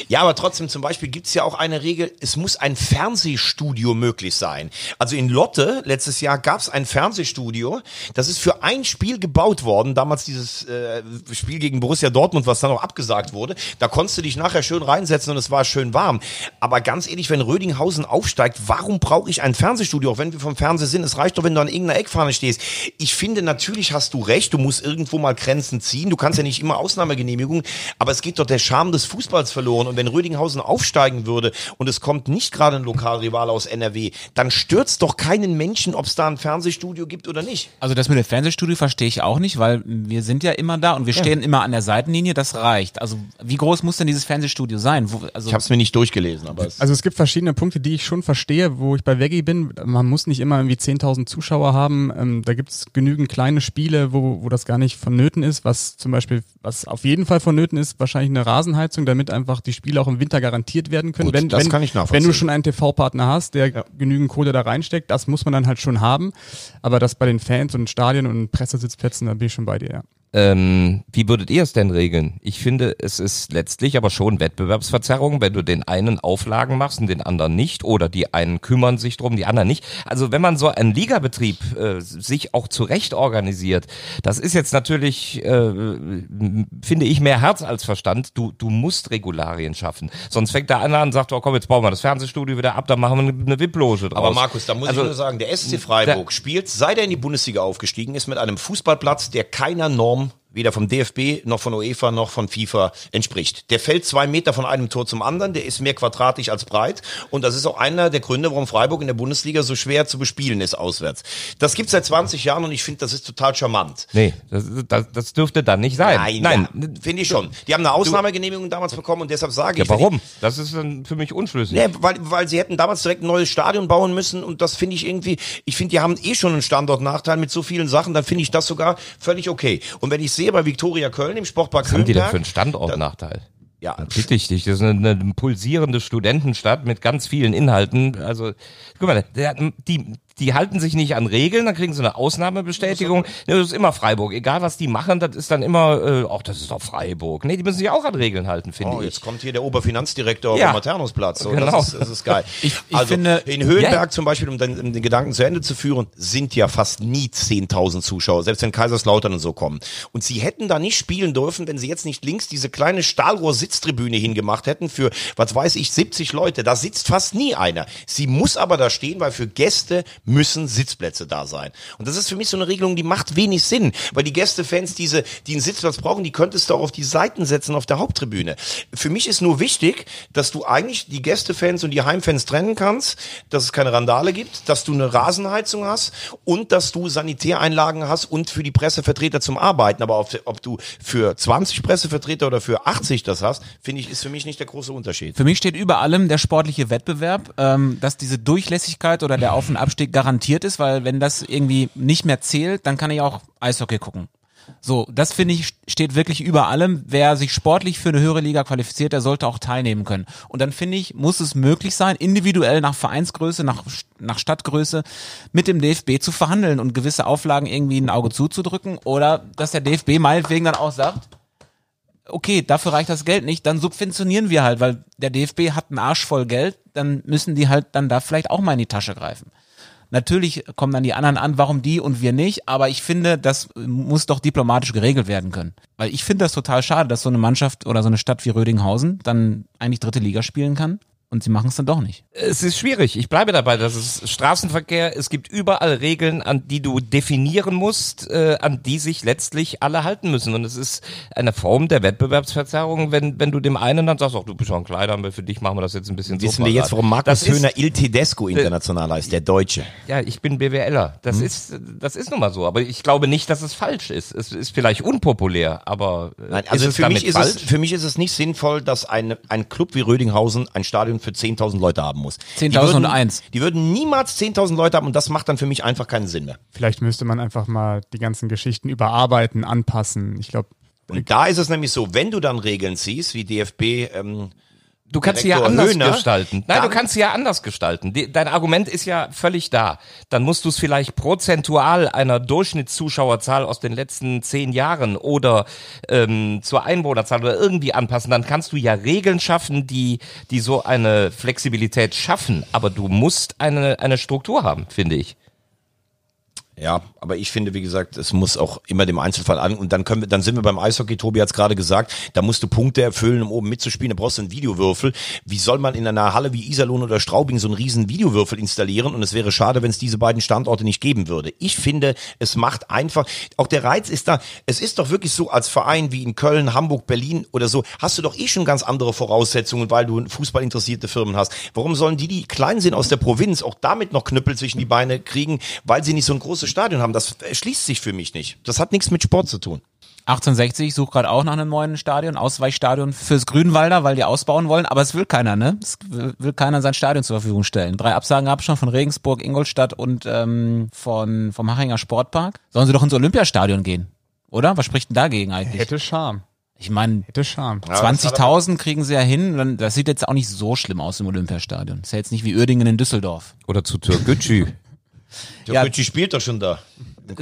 Ja, aber trotzdem zum Beispiel gibt's ja auch eine Regel, es muss ein Fernsehstudio möglich sein. Also in Lotte letztes Jahr gab's ein Fernsehstudio, das ist für ein Spiel gebaut worden, damals dieses äh, Spiel gegen Borussia Dortmund, was dann auch abgesagt wurde. Da konntest du dich nachher schön reinsetzen und es war schön warm. Aber ganz ehrlich, wenn Rödinghausen aufsteigt, warum brauche ich ein Fernsehstudio, auch wenn wir vom Fernsehen sind? Es reicht doch, wenn du an irgendeiner Eckfahne stehst. Ich finde, natürlich hast du recht, du musst irgendwo mal Grenzen ziehen. Du kannst ja nicht immer Ausnahmegenehmigungen, aber es geht doch der Charme des Fußballs verloren. Und wenn Rödinghausen aufsteigen würde und es kommt nicht gerade ein Lokalrivale aus NRW, dann stürzt doch keinen Menschen, ob es da ein Fernsehstudio gibt oder nicht. Also das mit dem Fernsehstudio verstehe ich auch nicht, weil wir sind ja immer da und wir stehen immer an der Seitenlinie, das reicht. Also wie groß muss denn dieses Fernsehstudio sein? Wo, also Ich habe es mir nicht durchgelesen, aber es Also es gibt verschiedene Punkte, die ich schon verstehe, wo ich bei Veggie bin. Man muss nicht immer irgendwie 10.000 Zuschauer haben. Ähm, da gibt es genügend kleine Spiele, wo, wo das gar nicht vonnöten ist. Was zum Beispiel, was auf jeden Fall vonnöten ist, wahrscheinlich eine Rasenheizung, damit einfach die Spiele auch im Winter garantiert werden können. Gut, wenn, das wenn, kann ich Wenn nachvollziehen. du schon einen TV-Partner hast, der genügend Kohle da reinsteckt, das muss man dann halt schon haben. Aber das bei den Fans und Stadien und Pressesitzplätzen, da bin ich schon bei dir, ja. Ähm, wie würdet ihr es denn regeln? Ich finde, es ist letztlich aber schon Wettbewerbsverzerrung, wenn du den einen Auflagen machst und den anderen nicht, oder die einen kümmern sich drum, die anderen nicht. Also wenn man so einen Ligabetrieb äh, sich auch zurecht organisiert, das ist jetzt natürlich, äh, finde ich, mehr Herz als Verstand. Du, du musst Regularien schaffen. Sonst fängt der eine an und sagt, oh komm, jetzt bauen wir das Fernsehstudio wieder ab, dann machen wir eine VIP-Loge draus. Aber Markus, da muss Also, ich nur sagen, der SC Freiburg spielt, seit er in die Bundesliga aufgestiegen ist, mit einem Fußballplatz, der keiner Norm weder vom DFB noch von UEFA noch von FIFA entspricht. Der fällt zwei Meter von einem Tor zum anderen, der ist mehr quadratisch als breit und das ist auch einer der Gründe, warum Freiburg in der Bundesliga so schwer zu bespielen ist auswärts. Das gibt's seit 20 Jahren und ich finde, das ist total charmant. Nee, das, das, das dürfte dann nicht sein. Nein, Nein. ja, finde ich schon. Die haben eine Ausnahmegenehmigung damals bekommen und deshalb sage Ja, ich, ich- warum? Das ist dann für mich unschlüssig. Nee, weil, weil sie hätten damals direkt ein neues Stadion bauen müssen und das finde ich irgendwie, ich finde, die haben eh schon einen Standortnachteil mit so vielen Sachen, dann finde ich das sogar völlig okay. Und wenn ich sehe bei Viktoria Köln im Sportpark Was haben die denn Höhenberg, für einen Standortnachteil? ja, Bitte ich dich, das ist eine, eine pulsierende Studentenstadt mit ganz vielen Inhalten. Also, guck mal, der, die, die halten sich nicht an Regeln, dann kriegen sie eine Ausnahmebestätigung. Ja, Das ist immer Freiburg. Egal was die machen, das ist dann immer, äh, ach, das ist doch Freiburg. Nee, die müssen sich auch an Regeln halten, finde Oh, ich. jetzt kommt hier der Oberfinanzdirektor Ja. vom Maternusplatz. So, Genau. das, ist, das ist geil. Ich- ich also finde- in Höhenberg Ja. zum Beispiel, um den, um den Gedanken zu Ende zu führen, sind ja fast nie 10.000 Zuschauer, selbst wenn Kaiserslautern und so kommen. Und sie hätten da nicht spielen dürfen, wenn sie jetzt nicht links diese kleine Stahlrohr-Sitztribüne hingemacht hätten für, was weiß ich, 70 Leute. Da sitzt fast nie einer. Sie muss aber da stehen, weil für Gäste müssen Sitzplätze da sein. Und das ist für mich so eine Regelung, die macht wenig Sinn, weil die Gästefans, diese, die einen Sitzplatz brauchen, die könntest du auch auf die Seiten setzen auf der Haupttribüne. Für mich ist nur wichtig, dass du eigentlich die Gästefans und die Heimfans trennen kannst, dass es keine Randale gibt, dass du eine Rasenheizung hast und dass du Sanitäreinlagen hast und für die Pressevertreter zum Arbeiten. Aber ob, ob du für 20 Pressevertreter oder für 80 das hast, finde ich, ist für mich nicht der große Unterschied. Für mich steht über allem der sportliche Wettbewerb, ähm, dass diese Durchlässigkeit oder der Auf- und Abstieg garantiert ist, weil wenn das irgendwie nicht mehr zählt, dann kann ich auch Eishockey gucken. So, das finde ich steht wirklich über allem. Wer sich sportlich für eine höhere Liga qualifiziert, der sollte auch teilnehmen können. Und dann finde ich, muss es möglich sein, individuell nach Vereinsgröße, nach, nach Stadtgröße mit dem DFB zu verhandeln und gewisse Auflagen irgendwie ein Auge zuzudrücken oder dass der DFB meinetwegen dann auch sagt, okay, dafür reicht das Geld nicht, dann subventionieren wir halt, weil der DFB hat einen Arsch voll Geld, dann müssen die halt dann da vielleicht auch mal in die Tasche greifen. Natürlich kommen dann die anderen an, warum die und wir nicht, aber ich finde, das muss doch diplomatisch geregelt werden können. Weil ich finde das total schade, dass so eine Mannschaft oder so eine Stadt wie Rödinghausen dann eigentlich dritte Liga spielen kann und sie machen es dann doch nicht. Es ist schwierig. Ich bleibe dabei. Das ist Straßenverkehr. Es gibt überall Regeln, an die du definieren musst, äh, an die sich letztlich alle halten müssen. Und es ist eine Form der Wettbewerbsverzerrung, wenn, wenn du dem einen dann sagst, ach, du bist schon ein Kleider, aber für dich machen wir das jetzt ein bisschen so. Wissen wir jetzt, warum Markus das ist, Höhner Il Tedesco international heißt, der Deutsche. Ja, ich bin BWLer. Das Hm. ist, das ist nun mal so. Aber ich glaube nicht, dass es falsch ist. Es ist vielleicht unpopulär, aber äh, Nein, also ist es für mich ist falsch? es für mich ist es nicht sinnvoll, dass ein ein Club wie Rödinghausen ein Stadion für 10.000 Leute haben muss. Die 10.000 und würden- eins. Die würden niemals 10.000 Leute haben und das macht dann für mich einfach keinen Sinn mehr. Vielleicht müsste man einfach mal die ganzen Geschichten überarbeiten, anpassen. Ich glaube, Und da ist es nämlich so, wenn du dann Regeln ziehst, wie DFB, ähm, Du kannst sie ja anders Höhner, gestalten. Nein, du kannst sie ja anders gestalten. Dein Argument ist ja völlig da. Dann musst du es vielleicht prozentual einer Durchschnittszuschauerzahl aus den letzten zehn Jahren oder ähm, zur Einwohnerzahl oder irgendwie anpassen. Dann kannst du ja Regeln schaffen, die, die so eine Flexibilität schaffen. Aber du musst eine, eine Struktur haben, finde ich. Ja, aber ich finde, wie gesagt, es muss auch immer dem Einzelfall an und dann können wir, dann sind wir beim Eishockey. Tobi hat es gerade gesagt, da musst du Punkte erfüllen, um oben mitzuspielen. Da brauchst du einen Videowürfel. Wie soll man in einer Halle wie Iserlohn oder Straubing so einen riesen Videowürfel installieren? Und es wäre schade, wenn es diese beiden Standorte nicht geben würde. Ich finde, es macht einfach, auch der Reiz ist da. Es ist doch wirklich so, als Verein wie in Köln, Hamburg, Berlin oder so, hast du doch eh schon ganz andere Voraussetzungen, weil du fußballinteressierte Firmen hast. Warum sollen die, die klein sind aus der Provinz, auch damit noch Knüppel zwischen die Beine kriegen, weil sie nicht so ein großes Stadion haben? Das erschließt sich für mich nicht. Das hat nichts mit Sport zu tun. 1860 sucht gerade auch nach einem neuen Stadion, Ausweichstadion fürs Grünwalder, weil die ausbauen wollen, aber es will keiner, ne? Es will keiner sein Stadion zur Verfügung stellen. Drei Absagen gab es schon von Regensburg, Ingolstadt und ähm, von vom Hachinger Sportpark. Sollen sie doch ins Olympiastadion gehen, oder? Was spricht denn dagegen eigentlich? hätte Charme. Ich meine, Hätte Charme. 20.000 kriegen sie ja hin. Das sieht jetzt auch nicht so schlimm aus im Olympiastadion. Ist ja jetzt nicht wie Uerdingen in Düsseldorf. Oder zu Türkgücü. Der Ja. Spielt doch schon da.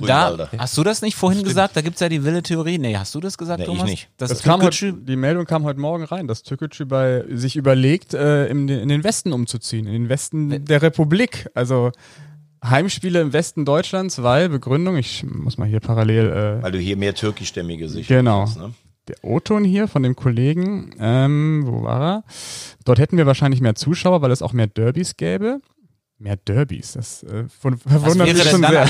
Da, hast du das nicht vorhin gesagt? Da gibt's ja die wilde Theorie. Nee, hast du das gesagt, Nee, ich Thomas? nicht. Das, Das kam heute, die Meldung kam heute Morgen rein, dass Türkgücü bei sich überlegt, äh, in, den, in den Westen umzuziehen, in den Westen der Republik. Also Heimspiele im Westen Deutschlands, weil Begründung, ich muss mal hier parallel äh, Weil du hier mehr türkischstämmige sicher Genau. hast, ne? der O-Ton hier von dem Kollegen, ähm, wo war er? Dort hätten wir wahrscheinlich mehr Zuschauer, weil es auch mehr Derbys gäbe. Mehr Derbys, das äh, verwundert mich schon sehr.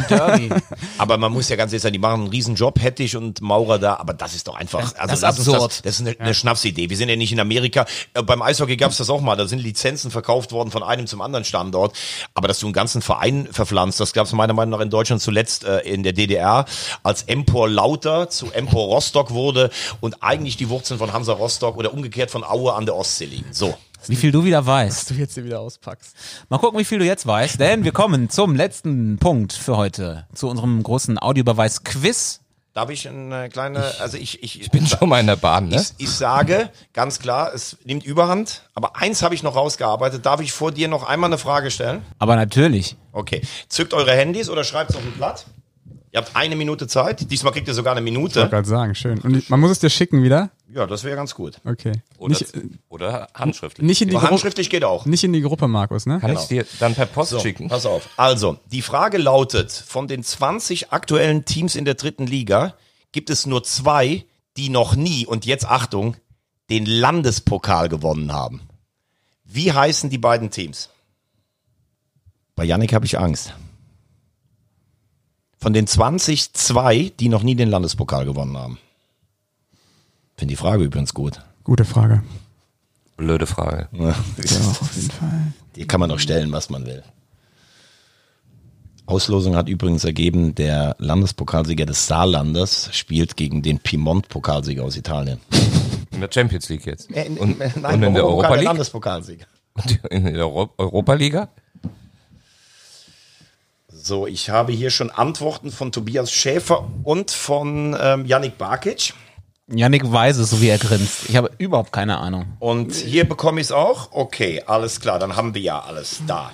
Aber man muss ja ganz ehrlich sagen, die machen einen riesen Job, Hettich und Maurer da, aber das ist doch einfach, Das- also das ist lass uns absurd. Das, das ist eine, eine Schnapsidee. Wir sind ja nicht in Amerika. Äh, beim Eishockey gab es das auch mal, da sind Lizenzen verkauft worden von einem zum anderen Standort. Aber dass du einen ganzen Verein verpflanzt, das gab es meiner Meinung nach in Deutschland zuletzt äh, in der DDR, als Empor Lauter zu Empor Rostock wurde und eigentlich die Wurzeln von Hansa Rostock oder umgekehrt von Aue an der Ostsee liegen. So. Wie viel du wieder weißt. du jetzt hier wieder auspackst. Mal gucken, wie viel du jetzt weißt, denn wir kommen zum letzten Punkt für heute. Zu unserem großen Audiobeweis-Quiz. Darf ich eine kleine, also ich, ich, ich Bin schon mal in der Bahn, ne? Ich, ich sage ganz klar, es nimmt Überhand, aber eins habe ich noch rausgearbeitet. Darf ich vor dir noch einmal eine Frage stellen? Aber natürlich. Okay. Zückt eure Handys oder schreibt es auf ein Blatt. Ihr habt eine Minute Zeit. Diesmal kriegt ihr sogar eine Ich wollte Minute. gerade sagen, schön. Und man muss es dir schicken wieder? Ja, das wäre ganz gut. Okay. Oder, nicht, oder handschriftlich. nicht, in die Gruppe, handschriftlich geht auch. nicht in die Gruppe, Markus, ne? Kann ich dir dann per Post So, schicken? pass auf. Also, die Frage lautet, von den 20 aktuellen Teams in der dritten Liga gibt es nur zwei, die noch nie, und jetzt Achtung, den Landespokal gewonnen haben. Wie heißen die beiden Teams? Bei Yannick habe ich Angst. Von den 20 zwei, die noch nie den Landespokal gewonnen haben. Finde die Frage übrigens gut. Gute Frage. Blöde Frage. Ja, auf jeden Fall. Die kann man doch stellen, was man will. Auslosung hat übrigens ergeben, der Landespokalsieger des Saarlandes spielt gegen den Piemont-Pokalsieger aus Italien. In der Champions League jetzt. Äh, und, und in der Europa League? Landespokalsieger. Und in der Euro Europa-Liga? So, ich habe hier schon Antworten von Tobias Schäfer und von ähm, Yannick Barkic. Yannick weiß es, so wie er grinst. Ich habe überhaupt keine Ahnung. Und hier bekomme ich es auch. Okay, alles klar, dann haben wir ja alles da.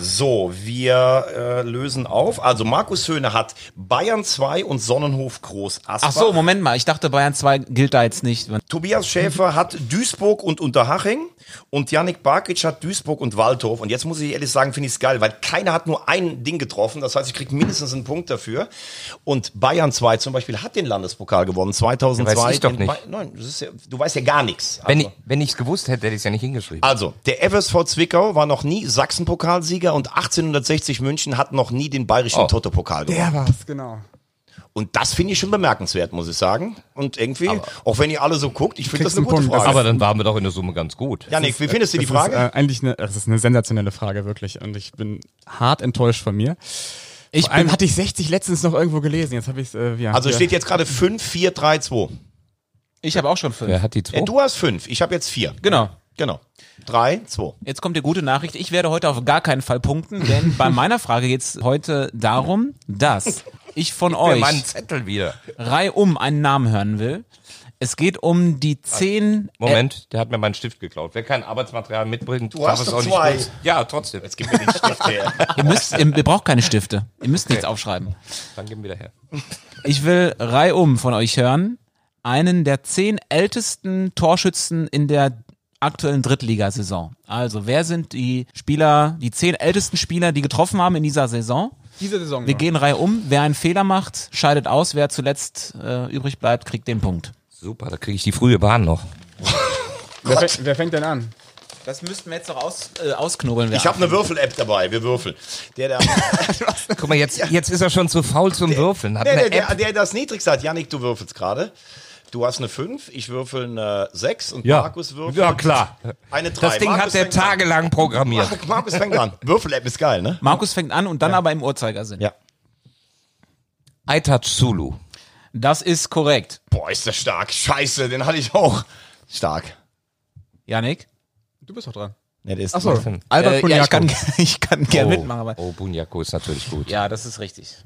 So, wir äh, lösen auf. Also Markus Höhne hat Bayern 2 und Sonnenhof Groß Asbach. Ach so, Moment mal. Ich dachte, Bayern 2 gilt da jetzt nicht. Tobias Schäfer hat Duisburg und Unterhaching und Yannick Barkic hat Duisburg und Waldhof. Und jetzt muss ich ehrlich sagen, finde ich es geil, weil keiner hat nur ein Ding getroffen. Das heißt, ich kriege mindestens einen Punkt dafür. Und Bayern 2 zum Beispiel hat den Landespokal gewonnen, 2002. Ja, weiß ich doch nicht. Ba- Nein, das ist ja, du weißt ja gar nichts. Wenn Also- ich wenn ich's gewusst hätte, hätte ich es ja nicht hingeschrieben. also, der FSV Zwickau war noch nie Sachsenpokalsieger und 1860 München hat noch nie den bayerischen Oh. Toto-Pokal gewonnen. Der war's, genau. Und das finde ich schon bemerkenswert, muss ich sagen. Und irgendwie, auch wenn ihr alle so guckt, ich finde das eine gute Punkt. Frage. Aber dann waren wir doch in der Summe ganz gut. Janik, wie findest du die Das Frage? Ist, äh, eigentlich eine, das ist eine sensationelle Frage, wirklich. Und ich bin hart enttäuscht von mir. Ich Vor allem bin, hatte ich 60 letztens noch irgendwo gelesen. Jetzt habe ich es, äh, ja. Also hier. steht jetzt gerade 5, 4, 3, 2. ich habe auch schon fünf. Wer hat die zwei? Äh, du hast 5, ich habe jetzt 4. Genau. Genau. 3, 2. Jetzt kommt die gute Nachricht. Ich werde heute auf gar keinen Fall punkten, denn bei meiner Frage geht es heute darum, dass ich von Mir euch meinen Zettel wieder. reihum einen Namen hören will. Es geht um die zehn. Moment, der hat mir meinen Stift geklaut. Wer kein Arbeitsmaterial mitbringt, Du hast es auch nicht zwei. kurz. Ja, trotzdem. Jetzt gib mir den Stift her. Äh, ihr, müsst, ihr, ihr braucht keine Stifte. Ihr müsst nichts aufschreiben. Dann geben wir wieder her. Ich will reihum von euch hören einen der zehn ältesten Torschützen in der aktuellen Drittligasaison. Also wer sind die Spieler, die zehn ältesten Spieler, die getroffen haben in dieser Saison? Diese Saison. Wir noch. gehen Reihe um. Wer einen Fehler macht, scheidet aus. Wer zuletzt äh, übrig bleibt, kriegt den Punkt. Super, da kriege ich die frühe Bahn noch. wer, fängt- wer fängt denn an? Das müssten wir jetzt noch aus, äh, ausknobeln. Ich habe eine Würfel-App dabei, wir würfeln. Der, der, Guck mal, jetzt, jetzt ist er schon zu faul zum Würfeln. Hat der, eine der, App. der, der das niedrigste hat. Janik, du würfelst gerade. Du hast eine 5, ich würfel eine 6 und Ja. Markus würfelt Ja, klar. eine 3. Das Ding hat der tagelang programmiert. An. Markus fängt an. Würfel-App ist geil, ne? Markus fängt an und dann aber im Uhrzeigersinn. Ja. iTouch Zulu. Das ist korrekt. Boah, ist der stark. Scheiße, den hatte ich auch. Stark. Janik? Du bist doch dran. Ja, der ist Achso, Albert Albert Äh, ja, ich kann, ich kann gerne oh, mitmachen, aber. oh, Bunyaku ist natürlich gut. Ja, das ist richtig.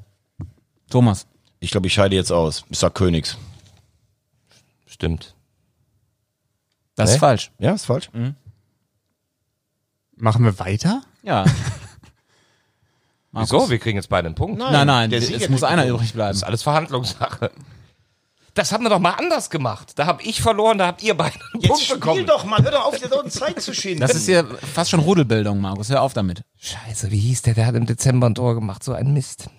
Thomas. Ich glaube, ich scheide jetzt aus. Ich sag Königs. Stimmt. Das Hä? ist falsch. Ja, ist falsch. Machen wir weiter? Ja. Wieso? Wir kriegen jetzt beide einen Punkt. Nein, nein, der es muss einer übrig bleiben. Das ist alles Verhandlungssache. Das haben wir doch mal anders gemacht. Da habe ich verloren, da habt ihr beide einen Jetzt Punkt spiel bekommen. doch mal, hör doch auf, dir so Zeit zu schinden. Das ist hier fast schon Rudelbildung, Markus. Hör auf damit. Scheiße, wie hieß der? Der hat im Dezember ein Tor gemacht. So ein Mist.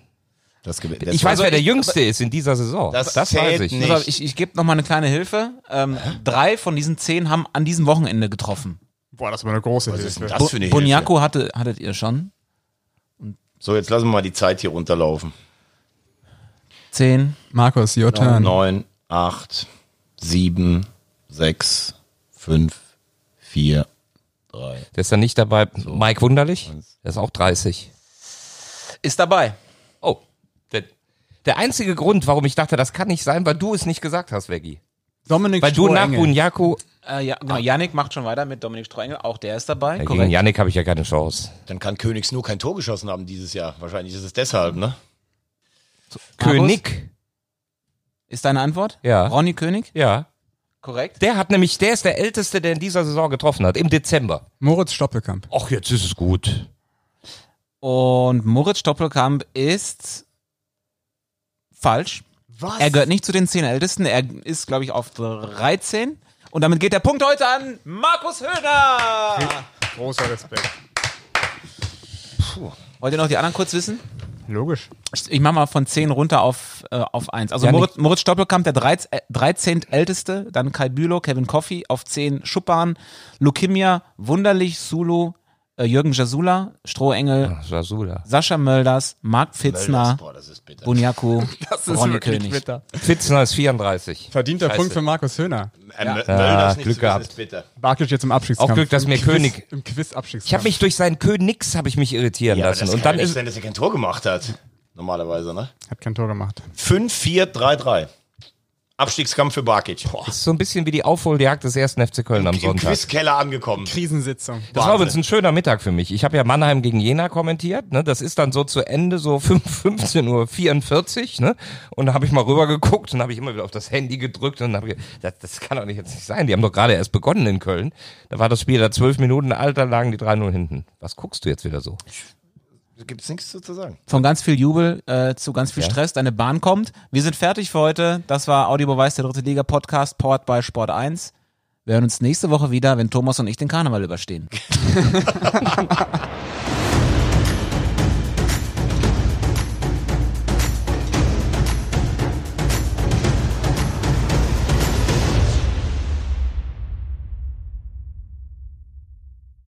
Das, das Ich weiß, wer der Jüngste ist in dieser Saison. Das Das, weiß ich. nicht. Ich ich gebe noch mal eine kleine Hilfe. Ähm, drei von diesen zehn haben an diesem Wochenende getroffen. Boah, das war eine große Was ist denn Hilfe. das für eine Hilfe? Boniaco hatte, hattet ihr schon. So, jetzt lassen wir mal die Zeit hier runterlaufen. Zehn. Markus, your turn. Neun, acht, sieben, sechs, fünf, vier, drei. Der ist dann nicht dabei. Mike Wunderlich? Der ist auch 30. Ist dabei. Der, einzige Grund, warum ich dachte, das kann nicht sein, weil du es nicht gesagt hast, Veggie. Dominik Weil du nach. Bunyaku, Äh, ja, genau. Yannick macht schon weiter mit Dominik Streuengel. Auch der ist dabei. ja, gegen. Yannick habe ich ja keine Chance. Dann kann Königs nur kein Tor geschossen haben dieses Jahr. Wahrscheinlich ist es deshalb, ne? Markus? König? Ist deine Antwort? Ja. Ronny König? Ja. Korrekt. Der hat nämlich, der ist der Älteste, der in dieser Saison getroffen hat, im Dezember. Moritz Stoppelkamp. Ach, jetzt ist es gut. Und Moritz Stoppelkamp ist falsch. Was? Er gehört nicht zu den zehn Ältesten. Er ist, glaube ich, auf 13. Und damit geht der Punkt heute an Markus Höhner. Großer Respekt. Wollt ihr noch die anderen kurz wissen? Logisch. Ich, ich mache mal von 10 runter auf, äh, auf 1. Also Ja, Moritz, Moritz Stoppelkamp, der 13, äh, 13. älteste, dann Kai Bülow, Kevin Coffey auf 10 Schuppan, Lukimia, Wunderlich, Sulu, äh, Jürgen Jasula, Strohengel, Jasula. Sascha Mölders, Marc Pfitzner, Das ist Ronny König. bitter. Pfitzner ist 34. Verdienter Scheiße. Punkt für Markus Höhner. Äh, Ja. Mölders nicht Glück wissen, gehabt. Barkic jetzt im Abstiegskampf. Auch Glück, dass Im mir Quiz, König- Im Quiz-Abstiegskampf. Ich habe mich durch seinen Königs habe ich mich irritieren Ja, lassen. das Und dann nicht ist sein, dass er kein Tor gemacht hat. Normalerweise, ne? Hat kein Tor gemacht. 5, 4, 3, 3. Abstiegskampf für Barkic. ist so ein bisschen wie die Aufholjagd des ersten FC Köln am Im Sonntag. Quizkeller angekommen. Krisensitzung. Das war übrigens ein schöner Mittag für mich. Ich habe ja Mannheim gegen Jena kommentiert. Ne? Das ist dann so zu Ende, so 5, 15 Uhr 44. Ne? Und da habe ich mal rüber geguckt und habe ich immer wieder auf das Handy gedrückt und habe das, das kann doch nicht jetzt nicht sein. Die haben doch gerade erst begonnen in Köln. Da war das Spiel da zwölf Minuten alt, da lagen die 3-0 hinten. Was guckst du jetzt wieder so? Gibt es nichts zu sagen. Von ganz viel Jubel äh, zu ganz viel Ja. Stress. Deine Bahn kommt. Wir sind fertig für heute. Das war Audiobeweis der dritte Liga Podcast, powered by Sport 1. Wir hören uns nächste Woche wieder, wenn Thomas und ich den Karneval überstehen.